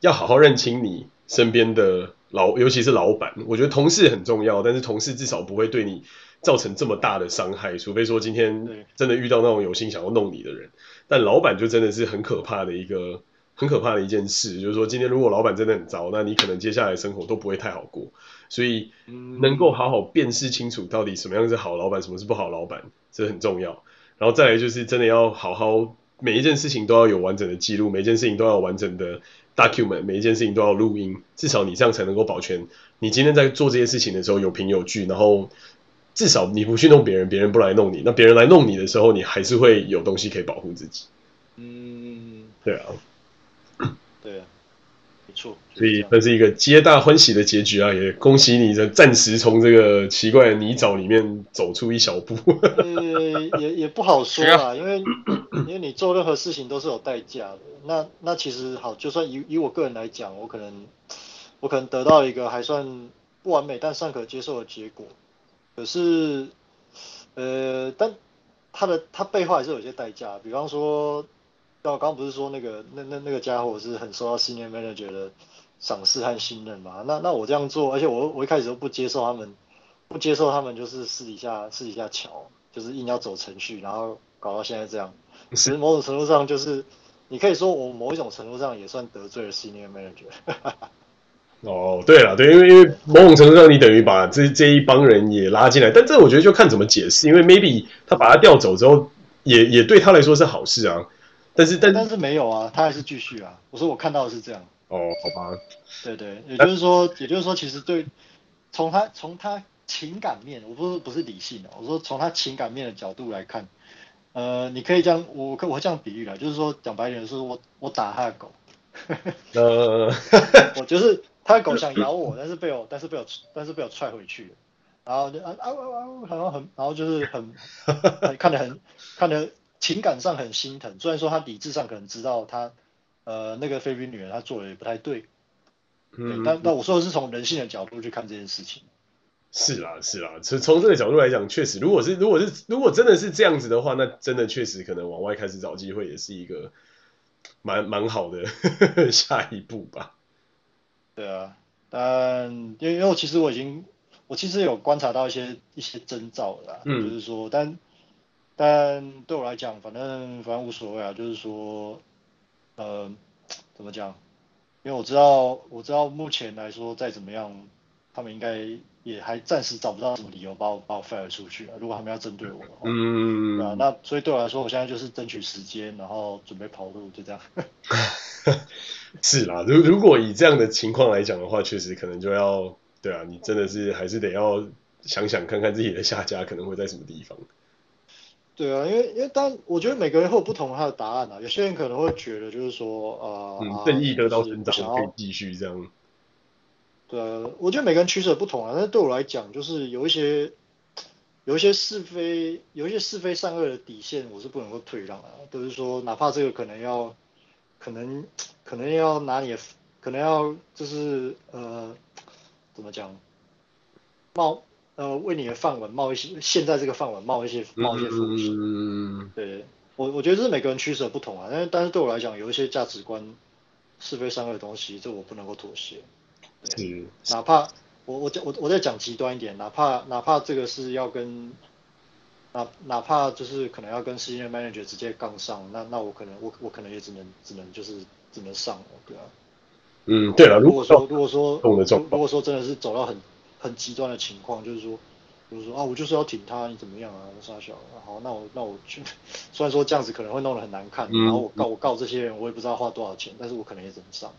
要好好认清你身边的老，尤其是老板，我觉得同事很重要，但是同事至少不会对你。造成这么大的伤害，除非说今天真的遇到那种有心想要弄你的人，但老板就真的是很可怕的一个很可怕的一件事，就是说今天如果老板真的很糟，那你可能接下来生活都不会太好过。所以能够好好辨识清楚到底什么样是好老板，什么是不好老板，这很重要。然后再来就是真的要好好每一件事情都要有完整的记录，每一件事情都要有完整的 document，每一件事情都要录音，至少你这样才能够保全你今天在做这些事情的时候有凭有据，然后至少你不去弄别人，别人不来弄你，那别人来弄你的时候，你还是会有东西可以保护自己。嗯，对啊，[COUGHS] 对啊。没错，所以这是一个皆大欢喜的结局啊！也恭喜你，这暂时从这个奇怪的泥沼里面走出一小步。[LAUGHS] 呃，也也不好说啊，因为 [COUGHS] 因为你做任何事情都是有代价的。那那其实好，就算以以我个人来讲，我可能我可能得到一个还算不完美但尚可接受的结果。可是，呃，但他的他背后还是有些代价，比方说。那我刚刚不是说那个那那那个家伙是很受到 senior manager 的赏识和信任嘛？那那我这样做，而且我我一开始都不接受他们，不接受他们就是私底下私底下瞧，就是硬要走程序，然后搞到现在这样。其实某种程度上就是，你可以说我某一种程度上也算得罪了 senior manager。[LAUGHS] 哦，对了，对，因为因为某种程度上你等于把这这一帮人也拉进来，但这我觉得就看怎么解释，因为 maybe 他把他调走之后，也也对他来说是好事啊。但是但但是没有啊，他还是继续啊。我说我看到的是这样。哦，好吧。对对，也就是说，也就是说，其实对，从他从他情感面，我不是不是理性的，我说从他情感面的角度来看，呃，你可以这样，我我这样比喻了，就是说讲白点，是我我打他的狗，呃，[LAUGHS] 我就是他的狗想咬我，但是被我但是被我但是被我踹回去了，然后就啊啊啊，然后很然后就是很 [LAUGHS] 看得很看得。情感上很心疼，虽然说他理智上可能知道他，呃，那个菲律宾女人她做的也不太对，嗯，但但我说的是从人性的角度去看这件事情。是啦，是啦，从从这个角度来讲，确实，如果是如果是如果真的是这样子的话，那真的确实可能往外开始找机会，也是一个蛮蛮好的呵 [LAUGHS] 呵下一步吧。对啊，但因为因为我其实我已经我其实有观察到一些一些征兆了啦，嗯，就是说但。但对我来讲，反正反正无所谓啊，就是说，呃，怎么讲？因为我知道，我知道目前来说，再怎么样，他们应该也还暂时找不到什么理由把我把我 fire 出去啊。如果他们要针对我的话，嗯，那所以对我来说，我现在就是争取时间，然后准备跑路，就这样。[LAUGHS] 是啦，如如果以这样的情况来讲的话，确实可能就要，对啊，你真的是还是得要想想看看自己的下家可能会在什么地方。对啊，因为因为当我觉得每个人会有不同他的答案啊，有些人可能会觉得就是说，呃，嗯，正义得到伸张，可以继续这样。对啊，我觉得每个人取舍不同啊，但是对我来讲，就是有一些有一些是非，有一些是非善恶的底线，我是不能够退让啊。都、就是说，哪怕这个可能要，可能可能要拿你的，可能要就是呃，怎么讲，冒。呃，为你的饭碗冒一些，现在这个饭碗冒一些冒一些风险。嗯，对，我我觉得这是每个人取舍不同啊，但是但是对我来讲，有一些价值观是非善恶的东西，这我不能够妥协。对，哪怕我我我我再讲极端一点，哪怕哪怕这个是要跟，哪哪怕就是可能要跟 Senior Manager 直接杠上，那那我可能我我可能也只能只能就是只能上了，对啊。嗯，对了，如果说如果说如果说真的是走到很。很极端的情况，就是说，就是说啊，我就是要挺他，你怎么样啊？杀小，好，那我那我去，[LAUGHS] 虽然说这样子可能会弄得很难看，嗯、然后我告我告这些人，我也不知道花多少钱，但是我可能也只能上，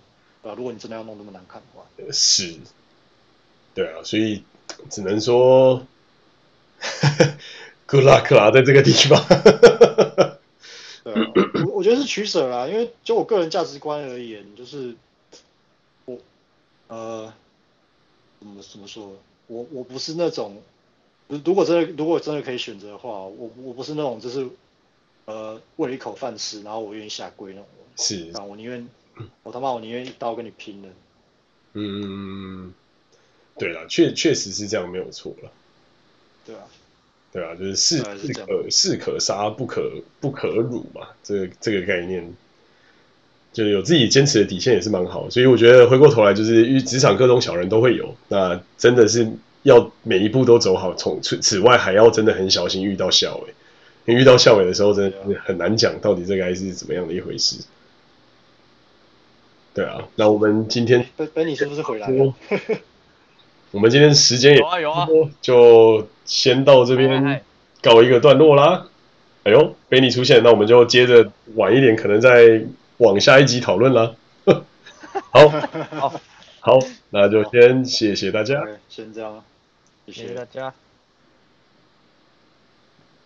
对吧？如果你真的要弄那么难看的话，是，对啊，所以只能说，good luck 啦，在这个地方，对啊，我我觉得是取舍啦，因为就我个人价值观而言，就是我呃。怎么怎么说？我我不是那种，如果真的如果真的可以选择的话，我我不是那种就是，呃，为了一口饭吃，然后我愿意下跪那种。是。啊，我宁愿，我他妈我宁愿一刀跟你拼了。嗯，对了，确确实是这样，没有错了。对啊。对啊，就是士士可士可杀，不可不可辱嘛，这个这个概念。就是有自己坚持的底线也是蛮好，所以我觉得回过头来就是，职场各种小人都会有，那真的是要每一步都走好。从此此外还要真的很小心遇到校委，因为遇到校委的时候真的很难讲到底这个还是怎么样的一回事。对啊，那我们今天本本你是不是回来了？[LAUGHS] 我们今天时间也有啊有啊，就先到这边告一个段落啦。哎呦，贝尼出现，那我们就接着晚一点，可能再往下一集讨论啦。[LAUGHS] 好，[LAUGHS] 好，好，那就先谢谢大家，先这样，谢谢，谢谢大家。